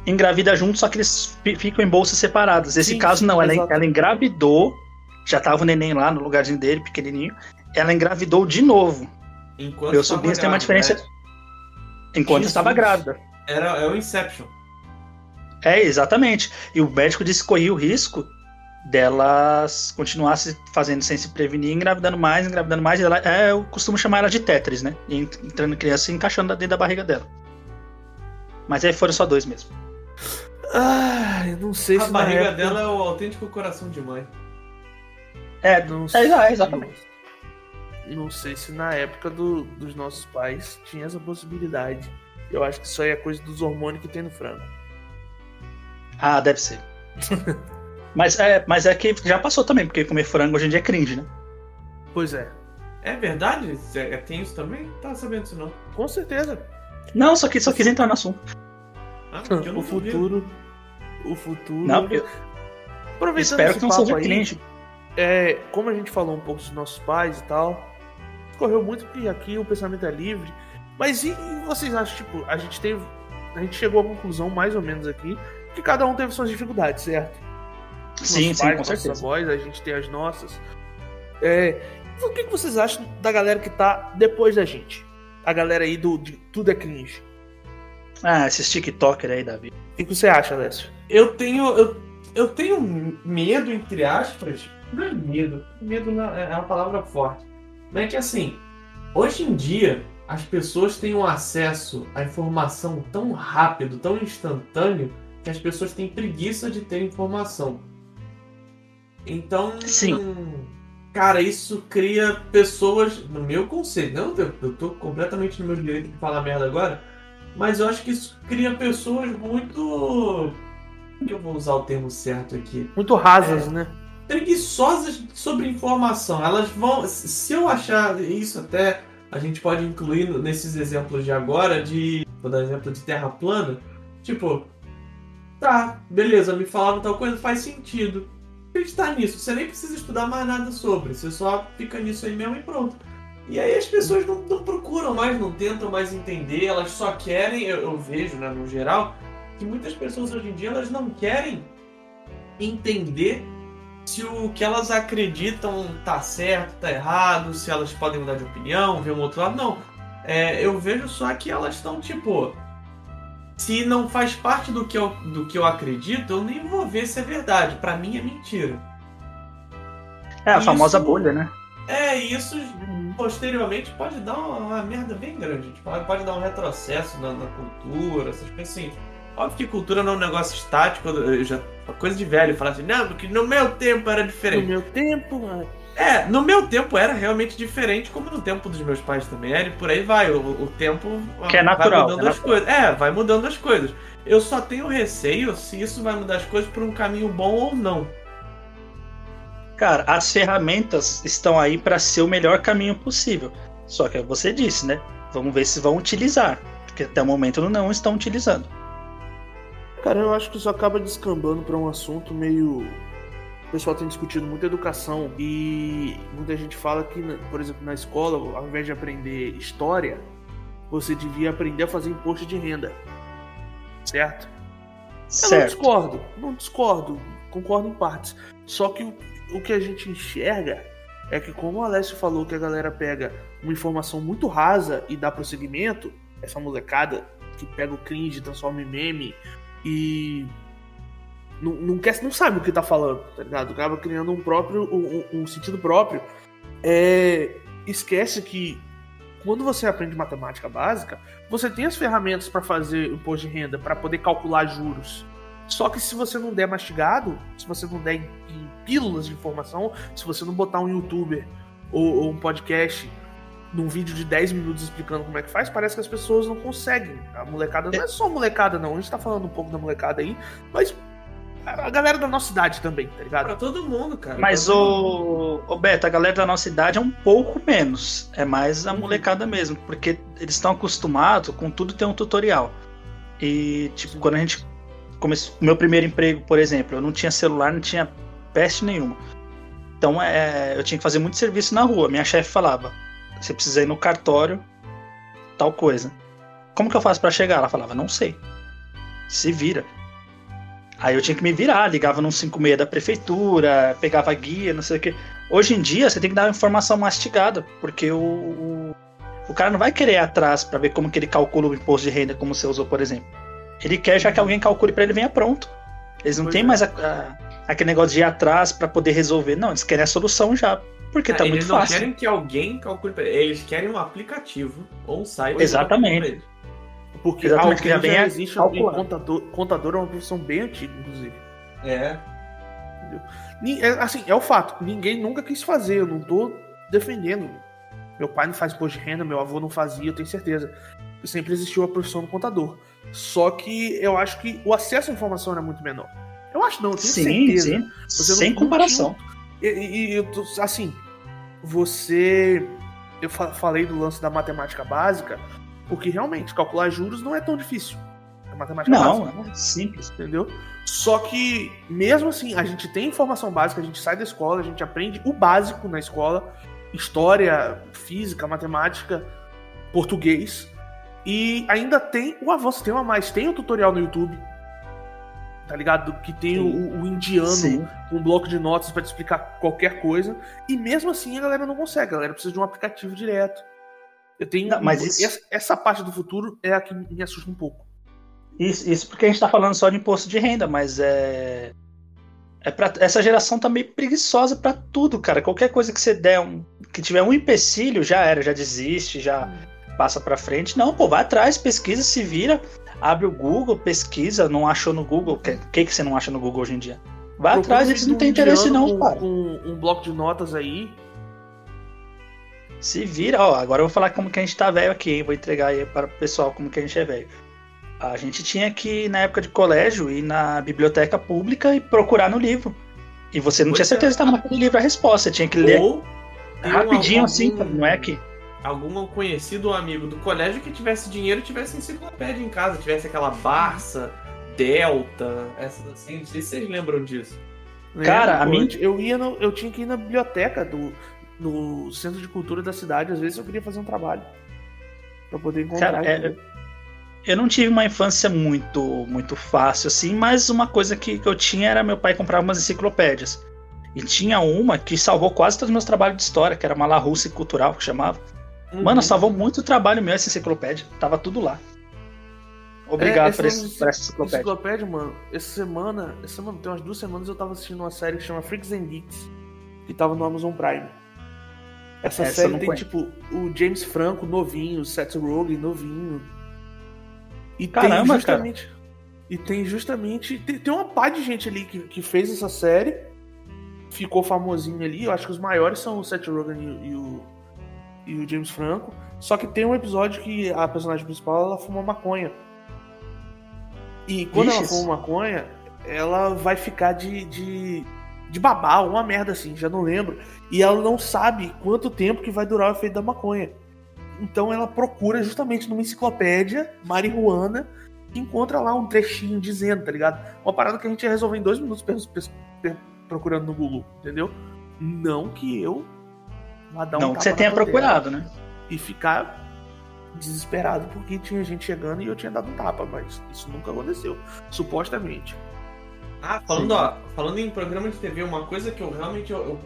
Engravida junto, só que eles fi- ficam em bolsas separadas. Esse Sim, caso não, ela, ela engravidou, já tava o neném lá no lugarzinho dele, pequenininho. Ela engravidou de novo. Enquanto Meus sobrinhos têm uma diferença. né? Enquanto Jesus. estava grávida. Era, é o Inception. É, exatamente. E o médico disse que corria o risco delas continuasse fazendo sem se prevenir, engravidando mais, engravidando mais. E ela, é, eu costumo chamar ela de Tetris, né? E ent- entrando criança e encaixando dentro da barriga dela. Mas aí foram só dois mesmo. Ah, eu não sei A se na barriga época- dela é o autêntico coração de mãe. É, Não é, é, exatamente. Não sei se na época do- dos nossos pais tinha essa possibilidade. Eu acho que isso aí é coisa dos hormônios que tem no frango. Ah, deve ser. mas, é, mas é que já passou também, porque comer frango hoje em dia é cringe, né? Pois é. É verdade? É, tem isso também? Tá sabendo isso não. Com certeza. Não, só que só quis entrar no assunto. Ah, porque eu não o futuro. O futuro. Não, eu Aproveitando espero que não papo seja aí, cringe. É, como a gente falou um pouco dos nossos pais e tal, correu muito que aqui o pensamento é livre. Mas e, e vocês acham, tipo, a gente teve. A gente chegou à conclusão, mais ou menos aqui, que cada um teve suas dificuldades, certo? Sim, Nossos sim, pais, com certeza. avós, a gente tem as nossas. É, o que, que vocês acham da galera que tá depois da gente? A galera aí do de Tudo é Cringe. Ah, esses TikToker aí, Davi. O que, que você acha, Alessio? Eu tenho. Eu, eu tenho medo, entre aspas. Não é medo. Medo não é é uma palavra forte. Mas é que assim, hoje em dia, as pessoas têm um acesso à informação tão rápido, tão instantâneo, que as pessoas têm preguiça de ter informação. Então. Sim. Cara, isso cria pessoas, no meu conceito, não, eu, eu tô completamente no meu direito de falar merda agora, mas eu acho que isso cria pessoas muito que eu vou usar o termo certo aqui? Muito rasas, né? Preguiçosas sobre informação. Elas vão. Se eu achar isso até. A gente pode incluir nesses exemplos de agora, de. Vou dar exemplo de terra plana. Tipo, tá, beleza, me falaram tal coisa, faz sentido. Acreditar nisso, você nem precisa estudar mais nada sobre, você só fica nisso aí mesmo e pronto. E aí as pessoas não, não procuram mais, não tentam mais entender, elas só querem, eu, eu vejo, né, no geral, que muitas pessoas hoje em dia elas não querem entender se o que elas acreditam tá certo, tá errado, se elas podem mudar de opinião, ver um outro lado. Não. É, eu vejo só que elas estão tipo. Se não faz parte do que, eu, do que eu acredito, eu nem vou ver se é verdade. Para mim é mentira. É a isso, famosa bolha, né? É, isso posteriormente pode dar uma, uma merda bem grande. Tipo, pode dar um retrocesso na, na cultura, essas coisas assim. Óbvio que cultura não é um negócio estático, já, coisa de velho, falar assim, não, porque no meu tempo era diferente. No meu tempo, mano. É, no meu tempo era realmente diferente, como no tempo dos meus pais também era, e por aí vai. O, o tempo que é natural, vai mudando é as coisas. É, vai mudando as coisas. Eu só tenho receio se isso vai mudar as coisas por um caminho bom ou não. Cara, as ferramentas estão aí para ser o melhor caminho possível. Só que você disse, né? Vamos ver se vão utilizar. Porque até o momento não estão utilizando. Cara, eu acho que isso acaba descambando para um assunto meio. O pessoal tem discutido muito educação e muita gente fala que, por exemplo, na escola, ao invés de aprender história, você devia aprender a fazer imposto de renda. Certo? Certo. Eu não discordo, não discordo, concordo em partes. Só que o, o que a gente enxerga é que, como o Alessio falou, que a galera pega uma informação muito rasa e dá prosseguimento, essa molecada que pega o cringe, transforma em meme, e não, não, quer, não sabe o que tá falando, tá ligado? Acaba criando um próprio, um, um sentido próprio. É, esquece que quando você aprende matemática básica, você tem as ferramentas para fazer imposto de renda, para poder calcular juros. Só que se você não der mastigado, se você não der em, em pílulas de informação, se você não botar um youtuber ou, ou um podcast num vídeo de 10 minutos explicando como é que faz, parece que as pessoas não conseguem. A molecada não é só molecada, não. A gente tá falando um pouco da molecada aí, mas a galera da nossa idade também, tá ligado? Pra todo mundo, cara. Mas o, o Beto, a galera da nossa idade é um pouco menos. É mais a uhum. molecada mesmo, porque eles estão acostumados com tudo ter um tutorial. E, tipo, Sim. quando a gente começou. Meu primeiro emprego, por exemplo, eu não tinha celular, não tinha peste nenhuma. Então é, eu tinha que fazer muito serviço na rua. Minha chefe falava: você precisa ir no cartório, tal coisa. Como que eu faço para chegar? Ela falava, não sei. Se vira. Aí eu tinha que me virar, ligava no 56 da prefeitura, pegava guia, não sei o que. Hoje em dia você tem que dar uma informação mastigada, porque o, o, o cara não vai querer ir atrás para ver como que ele calcula o imposto de renda, como você usou, por exemplo. Ele quer já que alguém calcule para ele venha pronto. Eles não têm é. mais a, a, aquele negócio de ir atrás para poder resolver. Não, eles querem a solução já. Porque tá muito fácil. Eles não querem que alguém calcule pra eles. Eles querem um aplicativo ou um site. Exatamente. Porque Exatamente, que já, já existe um contador, contador é uma profissão bem antiga, inclusive. É. Entendeu? É, assim, é o fato. Ninguém nunca quis fazer. Eu não tô defendendo. Meu pai não faz imposto de renda, meu avô não fazia, eu tenho certeza. Sempre existiu a profissão do contador. Só que eu acho que o acesso à informação era muito menor. Eu acho não, eu tenho sim, certeza. Sim. Você Sem comparação. Tinha, e, e assim, você. Eu falei do lance da matemática básica, porque realmente calcular juros não é tão difícil. É matemática não, básica. Não, é simples. Entendeu? Só que, mesmo assim, a gente tem informação básica, a gente sai da escola, a gente aprende o básico na escola: história, física, matemática, português. E ainda tem o avanço, tem uma mais, tem o tutorial no YouTube tá ligado? Que tem o, o, indiano Sim. com um bloco de notas para te explicar qualquer coisa. E mesmo assim a galera não consegue, a galera precisa de um aplicativo direto. Eu tenho. Não, mas isso... essa, essa, parte do futuro é a que me assusta um pouco. Isso, isso porque a gente tá falando só de imposto de renda, mas é. É pra, essa geração tá meio preguiçosa para tudo, cara. Qualquer coisa que você der um. que tiver um empecilho, já era, já desiste, já hum. passa para frente. Não, pô, vai atrás, pesquisa, se vira abre o Google, pesquisa, não achou no Google. O que, que, que você não acha no Google hoje em dia? Vai Procura atrás, eles não têm interesse não, com, cara. Com um bloco de notas aí. Se vira, ó, agora eu vou falar como que a gente tá velho aqui, hein? Vou entregar aí para o pessoal como que a gente é velho. A gente tinha que, na época de colégio, ir na biblioteca pública e procurar no livro. E você não Pois tinha é. certeza que estava naquele livro a resposta. Você tinha que ler Ou um- rapidinho assim, não é que. Algum conhecido ou amigo do colégio que tivesse dinheiro e tivesse enciclopédia em casa, tivesse aquela Barça, Delta, essas assim. Não sei se vocês lembram disso. Cara, a mim- Eu, ia no- eu tinha que ir na biblioteca do no centro de cultura da cidade, às vezes eu queria fazer um trabalho. Pra poder encontrar. Cara, é-? Eu não tive uma infância muito muito fácil assim, mas uma coisa que, que eu tinha era meu pai comprar umas enciclopédias. E tinha uma que salvou quase todos os meus trabalhos de história, que era uma La Russa Cultural, que chamava. Uhum. Mano, salvou muito trabalho meu essa enciclopédia. Tava tudo lá. Obrigado É, por, essa esse, por essa enciclopédia. Enciclopédia, mano, essa semana, essa semana, tem umas duas semanas eu tava assistindo uma série que chama Freaks and Geeks, que tava no Amazon Prime. Essa, Essa série tem, conheço. tipo, o James Franco novinho, o Seth Rogen novinho. E Caramba, tem justamente. E tem justamente. Tem, tem uma pá de gente ali que, que fez essa série, ficou famosinho ali. Eu acho que os maiores são o Seth Rogen e, e o, e o James Franco. Só que tem um episódio que a personagem principal ela fuma maconha. E quando ela fuma maconha, ela vai ficar de, de, de babá, uma merda assim, já não lembro. E ela não sabe quanto tempo que vai durar o efeito da maconha. Então ela procura justamente numa enciclopédia marihuana e encontra lá um trechinho dizendo, tá ligado? Uma parada que a gente ia resolver em dois minutos procurando no Google, entendeu? Não que eu vá dar um Não que você tenha procurado, né? E ficar desesperado porque tinha gente chegando e eu tinha dado um tapa, mas isso nunca aconteceu. Supostamente. Ah, falando, ó, falando em programa de TV, uma coisa que eu realmente eu, eu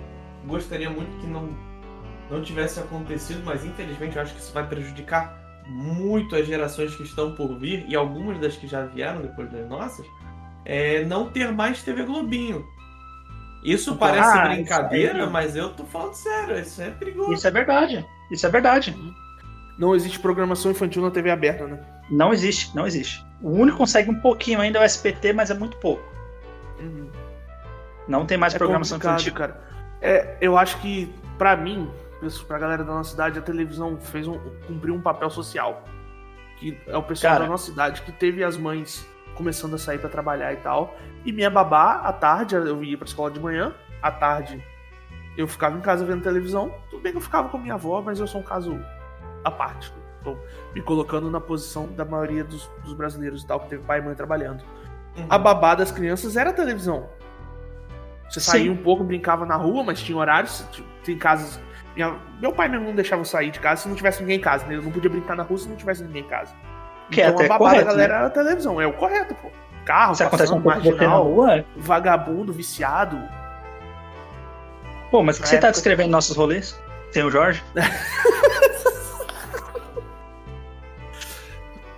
gostaria muito que não, não tivesse acontecido, mas infelizmente eu acho que isso vai prejudicar muito as gerações que estão por vir e algumas das que já vieram depois das nossas, é não ter mais TV Globinho. Isso parece Ah, isso brincadeira, aí- mas eu tô falando sério, isso é perigoso. Isso é verdade. Isso é verdade. Não existe programação infantil na TV aberta, né? Não existe, não existe. O único que consegue um pouquinho ainda é o SPT, mas é muito pouco. Uhum. Não tem mais É programação infantil. cara. É, eu acho que, pra mim, isso pra galera da nossa cidade, a televisão fez um, cumpriu um papel social. Que é o pessoal Cara. da nossa cidade que teve as mães começando a sair pra trabalhar e tal. E minha babá, à tarde, eu ia pra escola de manhã, à tarde eu ficava em casa vendo televisão. Tudo bem que eu ficava com minha avó, mas eu sou um caso à parte. Tô me colocando na posição da maioria dos, dos brasileiros e tal, que teve pai e mãe trabalhando Uhum. a babá das crianças era a televisão. Você Sim. saía um pouco, brincava na rua, mas tinha horários. Tem casas. minha- meu pai mesmo não deixava eu sair de casa se não tivesse ninguém em casa. né? Eu não podia brincar na rua se não tivesse ninguém em casa. Que é então até a babá correto, da galera né? era a televisão. É o correto, pô. Carro, Se acontece um passando, pouco com na marginal, rua, vagabundo, viciado. pô, mas o que Na você tá época- descrevendo nossos rolês? Tem o Jorge?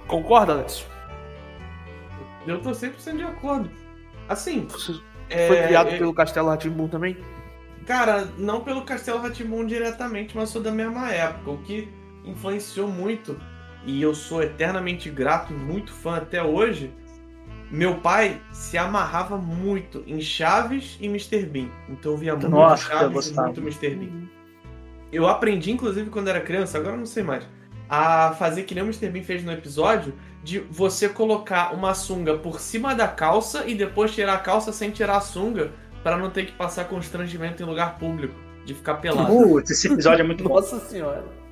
Concorda, Alex? Eu tô 100% de acordo. Assim, Você é, foi criado é- pelo Castelo Ratimbum também? Cara, não pelo Castelo Ratimbun diretamente, mas sou da mesma época. O que influenciou muito, e eu sou eternamente grato e muito fã até hoje, meu pai se amarrava muito em Chaves e Mr. Bean. Então eu via muito Nossa, eu Chaves e muito Mr. Bean. Eu aprendi, inclusive, quando era criança, agora eu não sei mais, a fazer que nem o Mr. Bean fez no episódio, de você colocar uma sunga por cima da calça e depois tirar a calça sem tirar a sunga, para não ter que passar constrangimento em lugar público, de ficar pelado. Putz, esse episódio é muito bom. Nossa senhora.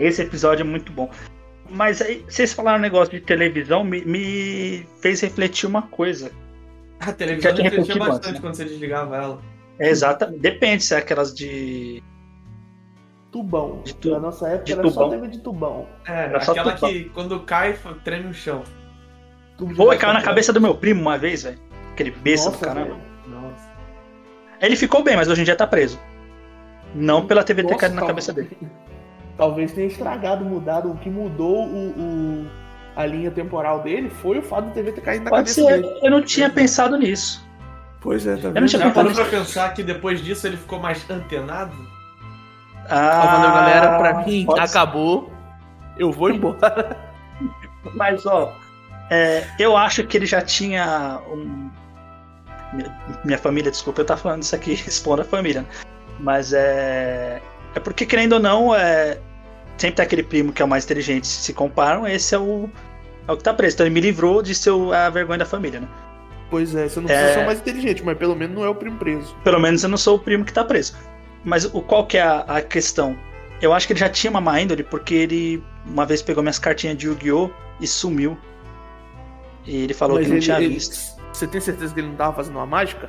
Esse episódio é muito bom. Mas aí, vocês falaram um negócio de televisão, me, me fez refletir uma coisa. A televisão Já tinha refletia bastante antes, né? quando você desligava ela. É exata, depende se é aquelas de. Tubão. De tu- Na nossa época de era só tubão. TV de tubão. É, Era só aquela tubão. que quando cai, treme o chão. Pô, caiu na cabeça do meu primo uma vez, velho. Aquele besta do caramba. velho. Nossa. Ele ficou bem, mas hoje em dia tá preso. Não pela TV ter Nossa, caído na cabeça dele. Talvez tenha estragado, mudado. O que mudou o, o- a linha temporal dele foi o fato do TV ter caído na Pode cabeça ser, dele. eu não tinha pensado nisso. Pois é, tá não tinha Já pensado parou pra pensar que depois disso ele ficou mais antenado? Ah, valeu, galera. Pra mim, acabou. Eu vou embora. Mas, ó, é, eu acho que ele já tinha um. Minha, minha família, desculpa eu estar falando isso aqui, expondo a família. né? Mas é. É porque, querendo ou não, é, sempre tem aquele primo que é o mais inteligente. Se comparam, esse é o, É o que tá preso. Então ele me livrou de ser a vergonha da família, né? Pois é, você não É. ser o mais inteligente, mas pelo menos não é o primo preso. Pelo menos eu não sou o primo que tá preso. Mas o, qual que é a, a questão? Eu acho que ele já tinha uma má índole porque ele uma vez pegou minhas cartinhas de Yu-Gi-Oh! e sumiu. E ele falou Mas que não ele- tinha ele- visto. Você tem certeza que ele não tava fazendo uma mágica?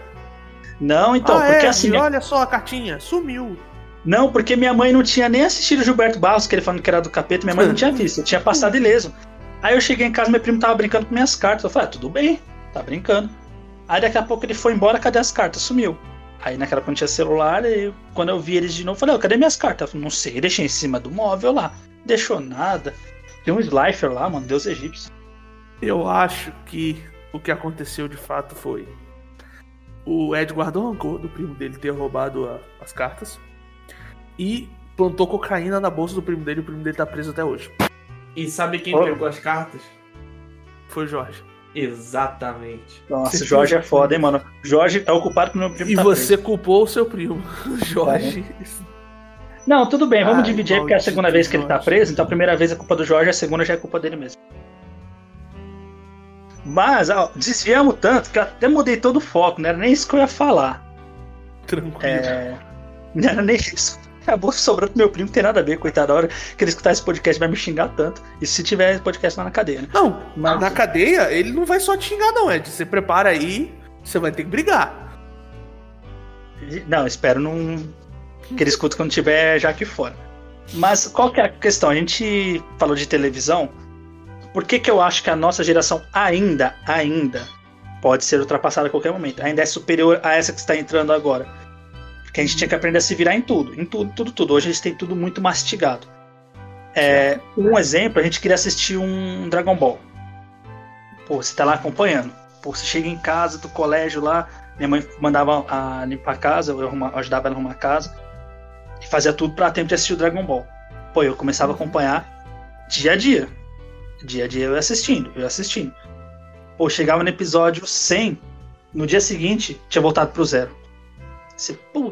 Não, então, ah, porque é, assim. e olha só a cartinha, sumiu. Não, porque minha mãe não tinha nem assistido Gilberto Barros, que ele falando que era do capeta, minha mãe não tinha visto, eu tinha passado ileso. Aí eu cheguei em casa, meu primo tava brincando com minhas cartas. Eu falei, ah, tudo bem, tá brincando. Aí daqui a pouco ele foi embora, cadê as cartas? Sumiu. Aí naquela não tinha celular, e quando eu vi eles de novo, eu falei, "Ô, cadê minhas cartas? Eu falei, não sei, deixei em cima do móvel lá. Deixou nada. Tem um Slifer lá, mano, Deus egípcio. Eu acho que o que aconteceu de fato foi. O Ed guardou rancor do primo dele ter roubado a- as cartas. E plantou cocaína na bolsa do primo dele e o primo dele tá preso até hoje. E sabe quem Ô. pegou as cartas? Foi o Jorge. Exatamente. Nossa, Você Jorge é foda, hein, mano. Jorge é o culpado pelo meu primo E tá você preso. culpou o seu primo, Jorge. Não, tudo bem, vamos Ai, dividir aí, porque é a segunda vez que ele tá preso, então a primeira vez é culpa do Jorge, a segunda já é culpa dele mesmo. Mas, ó, desviamos tanto que eu até mudei todo o foco, não era nem isso que eu ia falar. Tranquilo. É, Não era nem isso. Acabou sobrando pro meu primo, não tem nada a ver, coitado. A hora que ele escutar esse podcast vai me xingar tanto. E se tiver podcast lá na cadeia, né? Não, Mas- na cadeia ele não vai só te xingar, não, Ed. Você prepara aí, você vai ter que brigar. Não, espero não. Que ele escute quando tiver já aqui fora. Mas qual que é a questão? A gente falou de televisão. Por que, que eu acho que a nossa geração ainda, ainda, pode ser ultrapassada a qualquer momento? Ainda é superior a essa que está entrando agora. Porque a gente tinha que aprender a se virar em tudo. Em tudo, tudo, tudo. Hoje a gente tem tudo muito mastigado. É, um exemplo, a gente queria assistir um Dragon Ball. Pô, você tá lá acompanhando. Pô, você chega em casa do colégio lá, minha mãe mandava a limpar a casa, eu, eu ajudava ela a arrumar a casa. E fazia tudo pra tempo de assistir o Dragon Ball. Pô, eu começava a acompanhar dia a dia. Dia a dia eu ia assistindo, eu ia assistindo. Pô, chegava no episódio 100, no dia seguinte tinha voltado pro zero. Você, pô.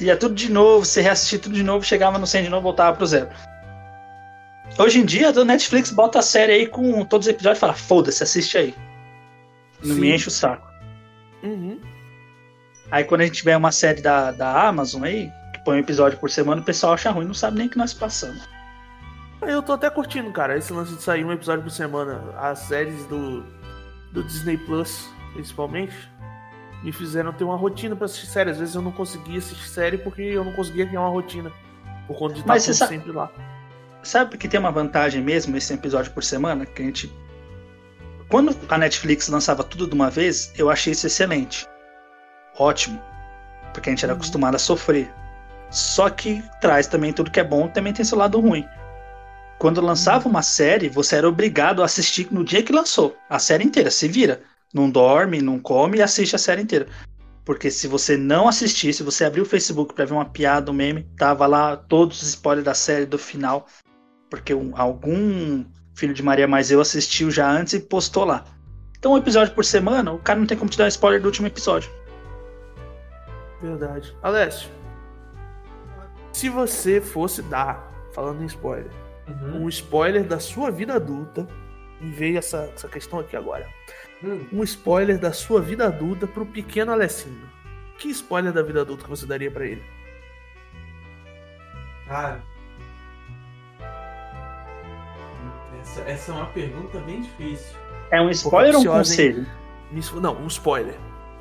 Ia tudo de novo, você reassistia tudo de novo, chegava no 100 de novo, voltava pro zero. Hoje em dia, a Netflix bota a série aí com todos os episódios e fala: foda-se, assiste aí. Não me Sim. enche o saco. Uhum. Aí quando a gente tiver uma série da, da Amazon aí, que põe um episódio por semana, o pessoal acha ruim, não sabe nem o que nós passamos. Eu tô até curtindo, cara, esse lance de sair um episódio por semana. As séries do, do Disney Plus, principalmente, me fizeram ter uma rotina pra assistir série. Às vezes eu não conseguia assistir série porque eu não conseguia criar uma rotina. Por conta de estar Mas sabe- sempre lá. Sabe que tem uma vantagem mesmo esse episódio por semana? Que a gente. Quando a Netflix lançava tudo de uma vez, eu achei isso excelente. Ótimo. Porque a gente era Uhum. acostumado a sofrer. Só que traz também tudo que é bom, também tem seu lado ruim. Quando lançava uma série, você era obrigado a assistir no dia que lançou. A série inteira, se vira. Não dorme, não come e assiste a série inteira. Porque se você não assistir, se você abrir o Facebook pra ver uma piada, um meme, tava lá todos os spoilers da série do final. Porque um- algum filho de Maria mais eu assistiu já antes e postou lá. Então, um episódio por semana, o cara não tem como te dar spoiler do último episódio. Verdade. Alessio, se você fosse dar, falando em spoiler, Uhum. um spoiler da sua vida adulta, me veio essa, essa questão aqui agora. Hum. Um spoiler da sua vida adulta pro pequeno Alessinho. Que spoiler da vida adulta que você daria pra ele? Cara. Essa, essa é uma pergunta bem difícil. É um spoiler ou um conselho? Isso- Não, um spoiler.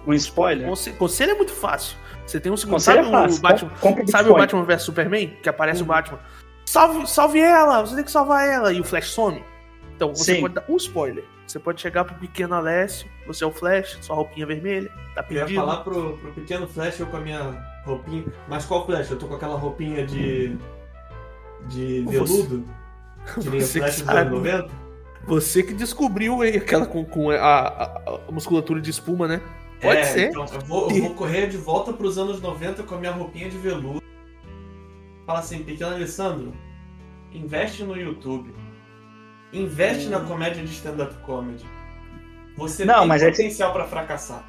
Um spoiler? Conselho, conselho é muito fácil. Você tem um segundo. Conselho Sabe é fácil. o Batman, Com- compra sabe o. Batman vs Superman? Que aparece Uhum. o Batman. Salve, salve ela! Você tem que salvar ela! E o Flash some. Então você Sim. pode dar um spoiler. Você pode chegar pro pequeno Alessio, você é o Flash, sua roupinha vermelha, tá Eu ia perdido. falar pro, pro pequeno Flash, eu com a minha roupinha. Mas qual Flash? Eu tô com aquela roupinha de. de Você- veludo? Que nem o Você que Flash dos anos 90? Você que descobriu aí aquela com, com a, a- a musculatura de espuma, né? Pode É, ser. Então, eu, vou, eu vou correr de volta pros anos 90 com a minha roupinha de veludo. Fala assim, pequeno Alessandro, investe no YouTube. Investe na comédia de stand-up comedy. Você Não, tem mas é- potencial pra fracassar.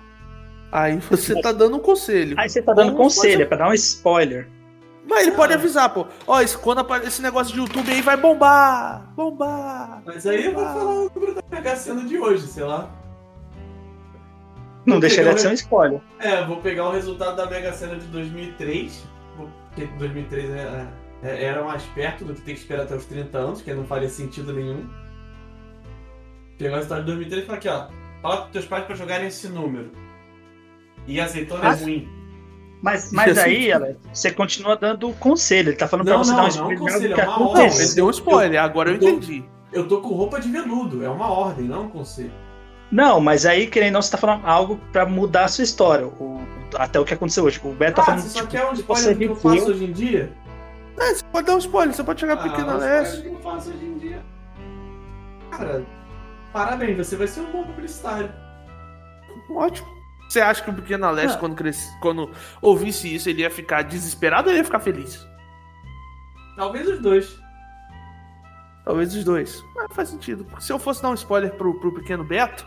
Aí você tá dando um conselho. Aí você tá dando Como conselho, você- é pra dar um spoiler. Mas ele Ah. pode avisar, pô. Ó, esse, quando apare- esse negócio de YouTube aí vai bombar! Bombar! Mas aí eu vou falar o número da Mega Sena de hoje, sei lá. Não deixaria de ser um spoiler. É, vou pegar o resultado da Mega Sena de 2003, porque 2003 era, é- era mais perto do que ter que esperar até os 30 anos, que não faria sentido nenhum. Pegar o resultado de 2003 e falar aqui, ó, fala com teus pais pra jogarem esse número. E azeitona Mas- é ruim. Mas, mas Assim- aí, Alex, você continua dando conselho. Ele tá falando Não, pra você não, dar um não spoiler conselho, do que é uma Não, ordem. ele deu um spoiler, agora eu eu tô- entendi. Eu tô com roupa de veludo, é uma ordem, não um conselho. Não, mas aí, querendo ou não, você tá falando algo pra mudar a sua história. O, até o que aconteceu hoje. O Beto tá Ah, falando. você só tipo, quer um você spoiler do que eu faço hoje em dia? É, você pode dar um spoiler, você pode chegar Ah, pequeno que eu faço hoje em dia? Cara, parabéns, você vai ser um bom publicitário. Ótimo. Você acha que o pequeno Alessio, Ah. quando, cresce, quando ouvisse isso, ele ia ficar desesperado ou ele ia ficar feliz? Talvez os dois. Talvez os dois. Mas faz sentido. porque Se eu fosse dar um spoiler pro, pro pequeno Beto.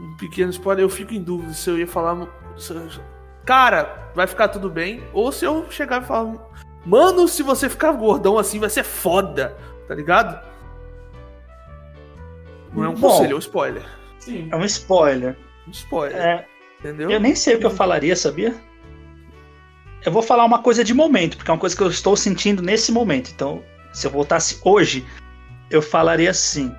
Um pequeno spoiler, eu fico em dúvida se eu ia falar. eu- Cara, vai ficar tudo bem. Ou se eu chegar e falar. Mano, se você ficar gordão assim, vai ser foda. Tá ligado? Não é um Bom. conselho, é um spoiler. Sim. É um spoiler. Um spoiler. É, Entendeu? eu nem sei o que eu falaria, sabia? Eu vou falar uma coisa de momento, porque é uma coisa que eu estou sentindo nesse momento. Então, se eu voltasse hoje, eu falaria assim.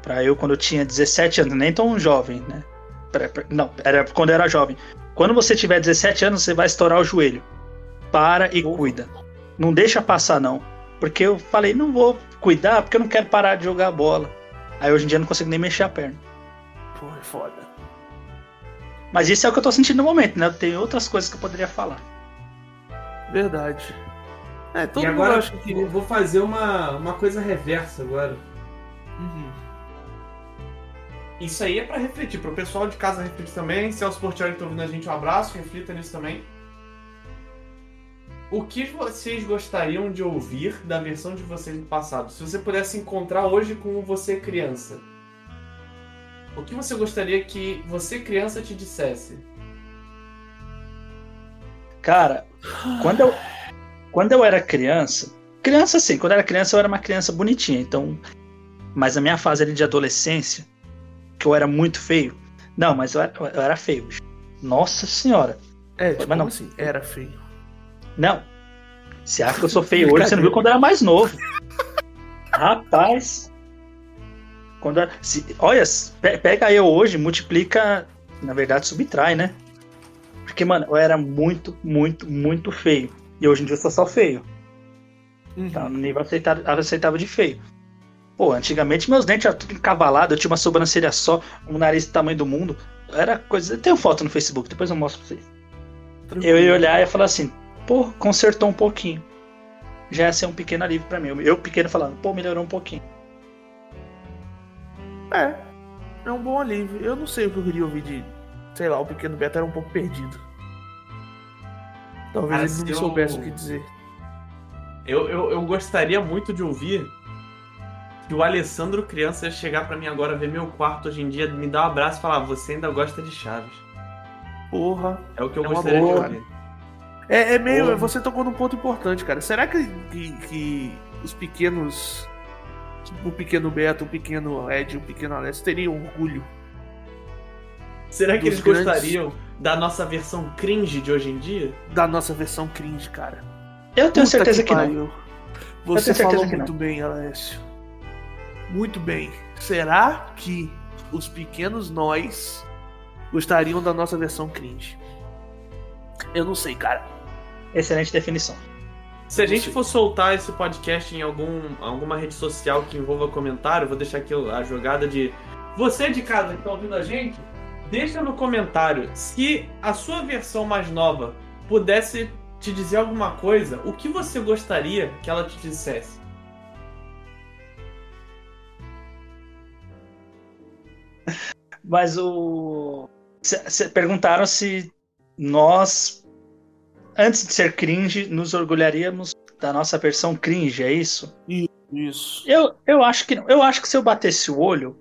Pra eu, quando eu tinha 17 anos, nem tão jovem, né? Não, era quando eu era jovem. Quando você tiver 17 anos, você vai estourar o joelho. Para e cuida. Não deixa passar, não. Porque eu falei, não vou cuidar porque eu não quero parar de jogar bola. Aí hoje em dia eu não consigo nem mexer a perna. Porra, é foda. Mas isso é o que eu tô sentindo no momento, né? Tem outras coisas que eu poderia falar. Verdade. É, todo e mundo agora acha que. eu vou fazer uma, uma coisa reversa agora. Uhum. Isso aí é pra refletir, pro pessoal de casa refletir também. Celso Portioli que tá ouvindo a gente, um abraço, reflita nisso também. O que vocês gostariam de ouvir da versão de vocês do passado? Se você pudesse encontrar hoje com você criança, o que você gostaria que você criança te dissesse? Cara, quando eu, quando eu era criança, criança sim, quando eu era criança eu era uma criança bonitinha, então, mas a minha fase ali de adolescência, que eu era muito feio, não, mas eu era, eu era feio, nossa senhora, É, tipo, Mas não. assim? Era feio. não, você acha que eu sou feio hoje, você não viu quando eu era mais novo, rapaz, quando eu- se, olha, pe- pega eu hoje, multiplica, na verdade subtrai, né, porque, mano, eu era muito, muito, muito feio, e hoje em dia eu sou só feio. Uhum. Tá no nível aceitável, aceitável de feio. Pô, antigamente meus dentes eram tudo encavalados, eu tinha uma sobrancelha só, um nariz do tamanho do mundo. Era coisa. Eu tenho foto no Facebook, depois eu mostro pra vocês. Eu ia olhar e ia falar assim, pô, consertou um pouquinho. Já ia ser um pequeno alívio pra mim. Eu, pequeno falando, pô, melhorou um pouquinho. É. É um bom alívio. Eu não sei o que eu queria ouvir de. Sei lá, o pequeno Beto era um pouco perdido. Talvez Cara, ele não eu- soubesse o que dizer. Eu, eu, eu gostaria muito de ouvir que o Alessandro criança ia chegar pra mim agora, ver meu quarto hoje em dia, me dar um abraço e falar: Você ainda gosta de Chaves. Porra. É o que eu É gostaria boa. de ouvir. É, é meio. Porra. Você tocou num ponto importante, cara. Será que, que, que os pequenos. Tipo, o pequeno Beto, o pequeno Ed, o pequeno Alessio teriam orgulho? Será que eles grandes- gostariam da nossa versão cringe de hoje em dia? Da nossa versão cringe, cara. Eu tenho Puta certeza que, não. pariu. Você tenho certeza falou que muito bem, Alessio. Muito bem. Será que os pequenos nós gostariam da nossa versão cringe? Eu não sei, cara. Excelente definição. Se a gente sei. for soltar esse podcast em algum, alguma rede social que envolva comentário, vou deixar aqui a jogada de. Você de casa que está ouvindo a gente, deixa no comentário se a sua versão mais nova pudesse te dizer alguma coisa, o que você gostaria que ela te dissesse? Mas o. cê- perguntaram se nós, antes de ser cringe, nos orgulharíamos da nossa versão cringe, é isso? Isso. Eu, eu acho que não. Eu acho que se eu batesse o olho,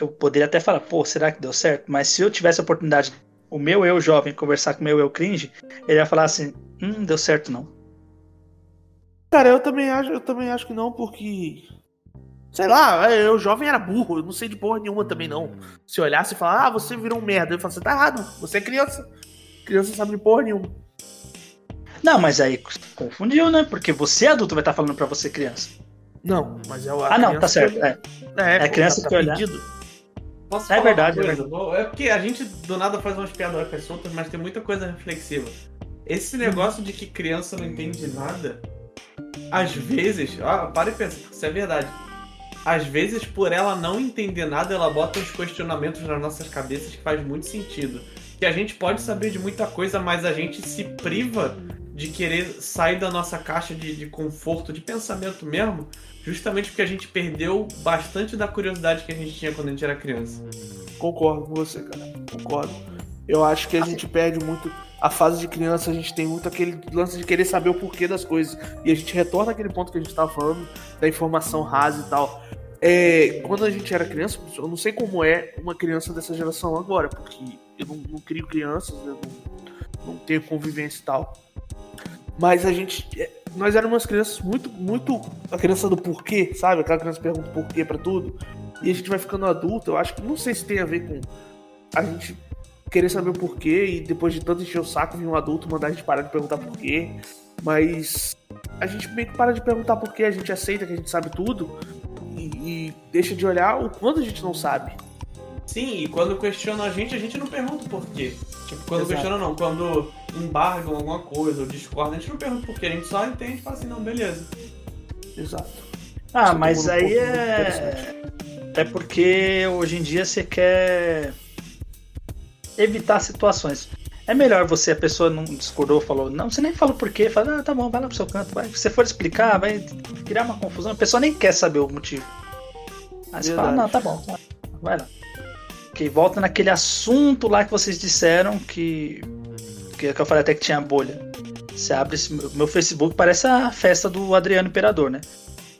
eu poderia até falar, pô, será que deu certo? Mas se eu tivesse a oportunidade o meu eu jovem conversar com o meu eu cringe, ele ia falar assim: hum, deu certo não. Cara, eu também acho, eu também acho que não, porque. Sei lá, eu jovem era burro, eu não sei de porra nenhuma também não. Se olhasse e falar, ah, você virou um merda, eu falo, você tá errado, você é criança. Criança não sabe de porra nenhuma. Não, mas aí confundiu, né? Porque você adulto vai estar falando pra você criança. Não, mas é o. Ah, não, tá certo. É, É, É pô, criança tá que olhar. Posso É falar verdade, uma é? Bom, É porque a gente do nada faz umas piadas soltas, mas tem muita coisa reflexiva. Esse negócio de que criança não entende nada, às vezes, ó, para e pensa, isso é verdade. Às vezes, por ela não entender nada, ela bota uns questionamentos nas nossas cabeças que faz muito sentido. Que a gente pode saber de muita coisa, mas a gente se priva de querer sair da nossa caixa de, de conforto, de pensamento mesmo, justamente porque a gente perdeu bastante da curiosidade que a gente tinha quando a gente era criança. Concordo com você, cara. Concordo. Eu acho que a gente perde muito. A fase de criança, a gente tem muito aquele lance de querer saber o porquê das coisas. E a gente retorna àquele ponto que a gente tava falando, da informação rasa e tal. É, quando a gente era criança, eu não sei como é uma criança dessa geração agora, porque eu não, não crio crianças, eu não, não tenho convivência e tal. Mas a gente. é, Nós éramos crianças muito, muito. A criança do porquê, sabe? Aquela criança pergunta porquê pra tudo. E a gente vai ficando adulto, eu acho que não sei se tem a ver com a gente querer saber o porquê e depois de tanto encher o saco vir um adulto mandar a gente parar de perguntar porquê. Mas a gente meio que para de perguntar porquê, a gente aceita que a gente sabe tudo e, deixa de olhar o quanto a gente não sabe. Sim, e quando questionam a gente, a gente não pergunta o porquê. Tipo, quando Exato. questionam não, quando embargam alguma coisa ou discordam, a gente não pergunta porquê, a gente só entende e fala assim, não, beleza. Exato. Ah, Você mas tocou num aí é. É porque hoje em dia você quer evitar situações. É melhor você, a pessoa não discordou, falou, não, você nem fala o porquê, fala, ah, tá bom, vai lá pro seu canto, vai. Se você for explicar, vai criar uma confusão, a pessoa nem quer saber o motivo. Aí você fala, não, tá bom, vai lá. Que volta naquele assunto lá que vocês disseram que. Que, que eu falei até que tinha bolha. Você abre esse, meu Facebook, parece a festa do Adriano Imperador, né?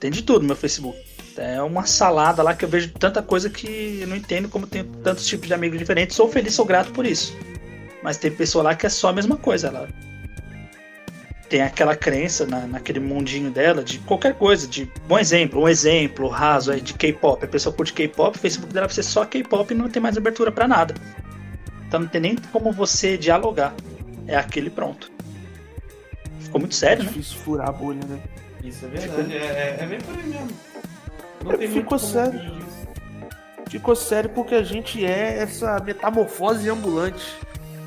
Tem de tudo no meu Facebook. É uma salada lá que eu vejo tanta coisa que eu não entendo como tem tantos tipos de amigos diferentes. Sou feliz, sou grato por isso. Mas tem pessoa lá que é só a mesma coisa. Ela tem aquela crença na, naquele mundinho dela de qualquer coisa. De bom exemplo, um exemplo raso aí de K-pop. A pessoa curte K-pop, o Facebook dela vai ser só K-pop e não tem mais abertura pra nada. Então não tem nem como você dialogar. É aquele pronto. Ficou muito É sério, né? difícil furar a bolha, né? Isso é verdade, é, é, é bem por aí mesmo. Não tem Ficou muito como sério. Ficou sério porque a gente é essa metamorfose ambulante.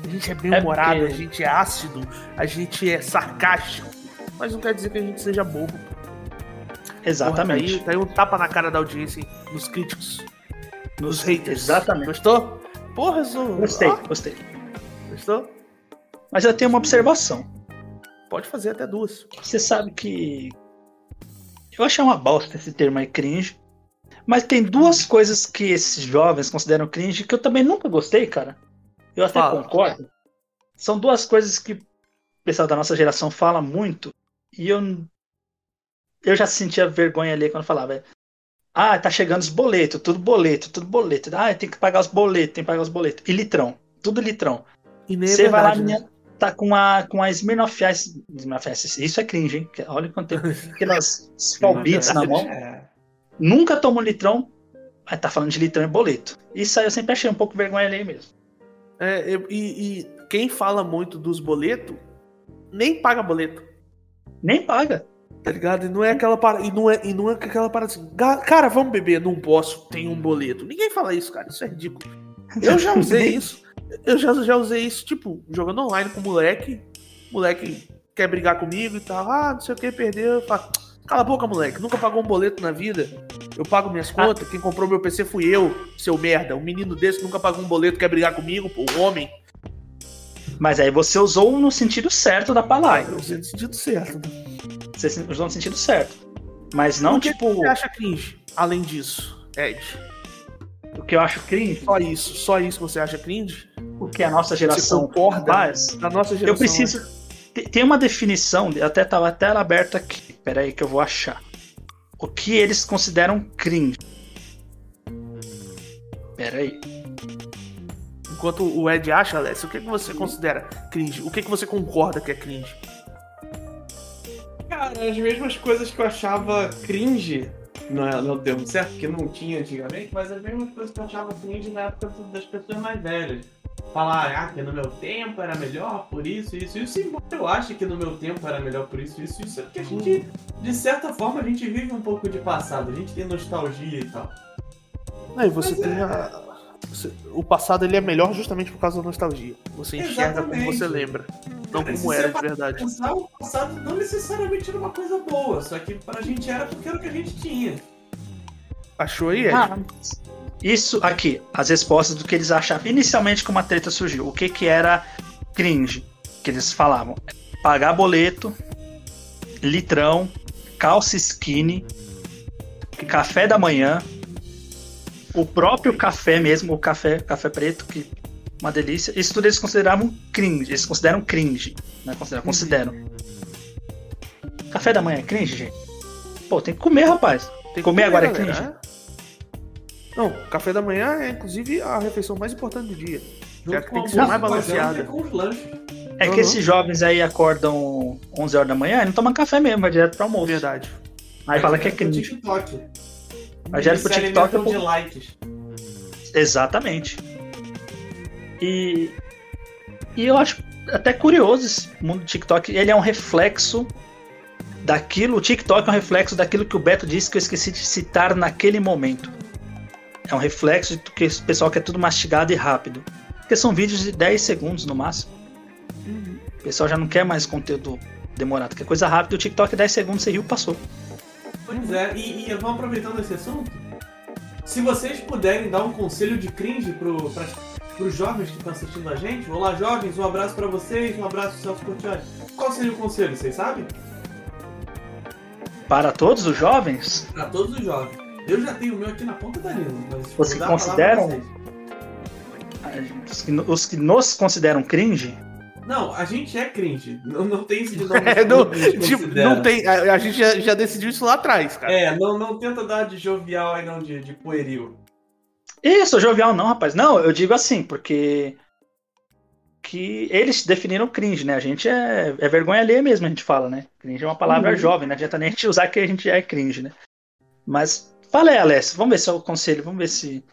A gente é bem-humorado, porque- a gente é ácido, a gente é sarcástico. Mas não quer dizer que a gente seja bobo. Exatamente. Porra, tá, aí, tá aí um tapa na cara da audiência, hein? nos críticos, nos haters. Exatamente. Gostou? Porra, sou... Gostei, Ó, gostei. gostou? Mas eu tenho uma observação. Pode fazer até duas. Você sabe que. Eu achei uma bosta esse termo aí, cringe. Mas tem duas coisas que esses jovens consideram cringe que eu também nunca gostei, cara. Eu até Fala. concordo. São duas coisas que o pessoal da nossa geração fala muito. E eu. Eu já sentia vergonha ali quando falava. Ah, tá chegando os boletos, tudo boleto, tudo boleto. Ah, tem que pagar os boletos, tem que pagar os boletos. E litrão, tudo litrão. E nem é Você vai lá, né? menina, tá com a, com a Smirnoff Ice. Smirnoff Ice, Isso é cringe, hein? Olha quanto tempo. Aquelas Spalbits na mão. É. Nunca tomou litrão, mas tá falando de litrão e boleto. Isso aí eu sempre achei um pouco vergonha ali mesmo. É, e, e quem fala muito dos boletos, nem paga boleto. Nem paga. Tá ligado? E não é aquela parada. E não é, e não é aquela parada assim. "Ga- Cara, vamos beber, não posso, tem um boleto. Ninguém fala isso, cara. Isso é ridículo. Eu já usei isso. Eu já, já usei isso, tipo, jogando online com o moleque. Moleque quer brigar comigo e tal. Ah, não sei o que, perdeu. Eu falo, Cala a boca, moleque. Nunca pagou um boleto na vida. Eu pago minhas contas. Quem comprou meu PC fui eu, seu merda. Um menino desse nunca pagou um boleto, quer brigar comigo, pô, um homem. Mas aí você usou no sentido certo da Ah, palavra. eu usei no sentido certo. né? Você usou no sentido certo. Mas não o que tipo você acha cringe, além disso, Ed? o que eu acho cringe, Só isso, só isso que você acha cringe? porque a nossa Você geração concorda? faz. Na nossa geração. Eu preciso. te- Tem uma definição, eu até tava até ela aberta aqui. Pera aí que eu vou achar. O que eles consideram cringe. Pera aí. enquanto o Ed acha, Alessio, o que, que você considera cringe? O que, que você concorda que é cringe? Cara, as mesmas coisas que eu achava cringe, não é, não é o termo certo, porque não tinha antigamente, mas as mesmas coisas que eu achava cringe na época das pessoas mais velhas. Falar, ah, que no meu tempo era melhor por isso, isso, isso. Embora eu acho que no meu tempo era melhor por isso, isso, isso. É porque a gente, de certa forma, a gente vive um pouco de passado. A gente tem nostalgia e tal. Aí você Mas tem é. a. você- O passado ele é melhor justamente por causa da nostalgia. Você enxerga como Exatamente. você lembra. Não Cara, se como era de verdade. Pensar, o passado não necessariamente era uma coisa boa, só que pra gente era porque era o que a gente tinha. Achou aí, Ed? Ah, isso aqui, as respostas do que eles achavam inicialmente que uma treta surgiu. O que que era cringe? Que eles falavam. Pagar boleto, litrão, calça skinny, café da manhã, o próprio café mesmo, o café, café preto, que uma delícia. Isso tudo eles consideravam cringe. Eles consideram cringe. Né? Consideram, consideram. Café da manhã é cringe, gente? Pô, tem que comer, rapaz. Tem que comer agora é galera, cringe? É? Não, café da manhã é inclusive a refeição mais importante do dia. Já que tem que ser mais balanceada. É que Uhum. esses jovens aí acordam 11 horas da manhã e não tomam café mesmo, vai direto pro almoço. Verdade. Aí fala que é pro cringe. TikTok. Era Eles pro se TikTok, pô. de likes. Exatamente. E, e eu acho até curioso esse mundo do TikTok. Ele é um reflexo daquilo. O TikTok é um reflexo daquilo que o Beto disse que eu esqueci de citar naquele momento. É um reflexo de que o pessoal quer tudo mastigado e rápido. Porque são vídeos de 10 segundos no máximo. O pessoal já não quer mais conteúdo demorado, quer coisa rápida. O TikTok 10 segundos, você riu, passou. Pois é, e, e vamos aproveitando esse assunto. Se vocês puderem dar um conselho de cringe pro, pra, pros jovens que estão assistindo a gente, olá jovens, um abraço pra vocês, um abraço pro Celso Cortiani. Qual seria o conselho, vocês sabem? Para todos os jovens, Pra todos os jovens. Eu já tenho o meu aqui na ponta da língua, mas a palavra consideram? os que, os que nos consideram cringe, Não, a gente é cringe. Não, não tem isso de nome. É, não, que a gente tipo, não tem. A, a gente já, já decidiu isso lá atrás, cara. É, não, não tenta dar de jovial aí não, de, de pueril. Isso, jovial não, rapaz. Não, eu digo assim, porque que eles definiram cringe, né? A gente é, é vergonha alheia mesmo, a gente fala, né? Cringe é uma palavra Uhum. jovem, não adianta nem a gente usar que a gente é cringe, né? Mas fala aí, Alessio, vamos ver se é o conselho, vamos ver se.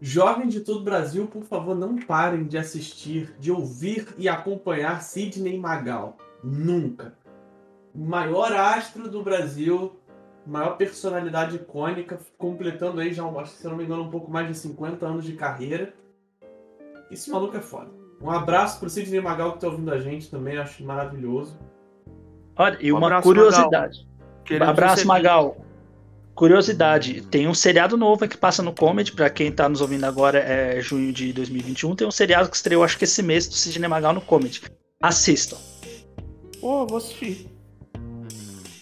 Jovens de todo o Brasil, por favor, não parem de assistir, de ouvir e acompanhar Sidney Magal. Nunca. O maior astro do Brasil, maior personalidade icônica, completando aí já, acho que, se não me engano, um pouco mais de 50 anos de carreira. Esse maluco é foda. Um abraço pro Sidney Magal que tá ouvindo a gente também, acho maravilhoso. Olha, e Um uma abraço, curiosidade. Queremos Abraço, receber. Magal. Curiosidade, tem um seriado novo que passa no Comedy, pra quem tá nos ouvindo agora é junho de 2021, tem um seriado que estreou acho que esse mês do Sidney Magal no Comedy. Assistam. Pô, vou assistir.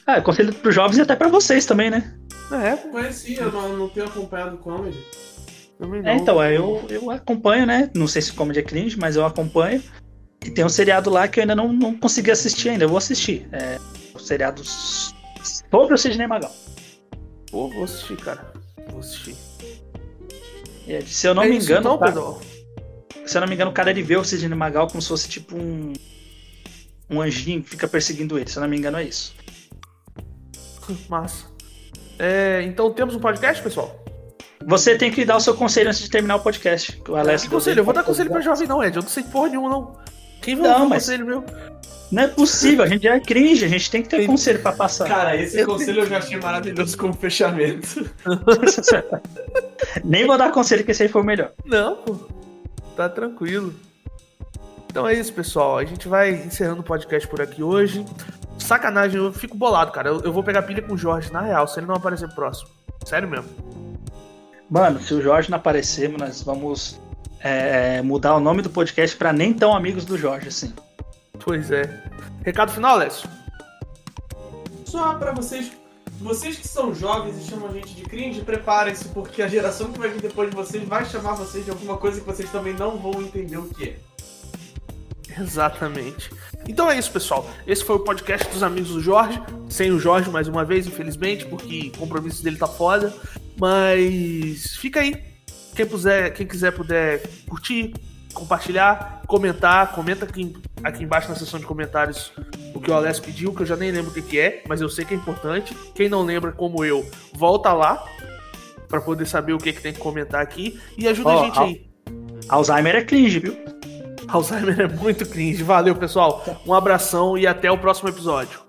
Ah, conselho pros jovens e até pra vocês também, né? É, pô, Conheci, eu não, não tenho acompanhado o comedy. É, então, é, eu, eu acompanho, né? Não sei se Comedy é cringe, mas eu acompanho. E tem um seriado lá que eu ainda não, não consegui assistir ainda, eu vou assistir. É o seriado sobre o Sidney Magal. Pô, vou assistir, cara. Vou assistir. É, se eu não É me isso, engano, então, tá- Pedro. se eu não me engano, o cara ele vê o Sidney Magal como se fosse tipo um. Um anjinho que fica perseguindo ele. Se eu não me engano, é isso. Massa. É, então temos um podcast, pessoal? Você tem que dar o seu conselho antes de terminar o podcast. Que o Alessio Que conselho? Eu vou dar conselho pra jovem, não, Ed. Eu não sei porra nenhuma, não. Quem vai Não, ouvir mas- conselho meu? Não é possível, a gente já é cringe, a gente tem que ter conselho pra passar. Cara, esse conselho eu já achei maravilhoso como fechamento. Nem vou dar conselho que esse aí foi o melhor. Não, pô. Tá tranquilo. Então é isso, pessoal. A gente vai encerrando o podcast por aqui hoje. Sacanagem, eu fico bolado, cara. Eu, eu vou pegar pilha com o Jorge, na real, se ele não aparecer próximo. Sério mesmo. Mano, se o Jorge não aparecer, nós vamos é, mudar o nome do podcast pra nem tão amigos do Jorge, assim. Pois é. Recado final, Alessio? Só pra vocês, vocês que são jovens e chamam a gente de cringe, preparem-se, porque a geração que vai vir depois de vocês vai chamar vocês de alguma coisa que vocês também não vão entender o que é. Exatamente. Então é isso, pessoal. Esse foi o podcast dos amigos do Jorge. Sem o Jorge, mais uma vez, infelizmente, porque o compromisso dele tá foda. Mas fica aí. Quem, puser, quem quiser puder curtir, compartilhar, comentar, comenta aqui, aqui embaixo na seção de comentários o que o Alessio pediu, que eu já nem lembro o que, que é, mas eu sei que é importante. Quem não lembra, como eu, volta lá para poder saber o que, que tem que comentar aqui e ajuda Ó, a gente al- aí. Alzheimer é cringe, viu? Alzheimer é muito cringe. Valeu, pessoal. Um abração e até o próximo episódio.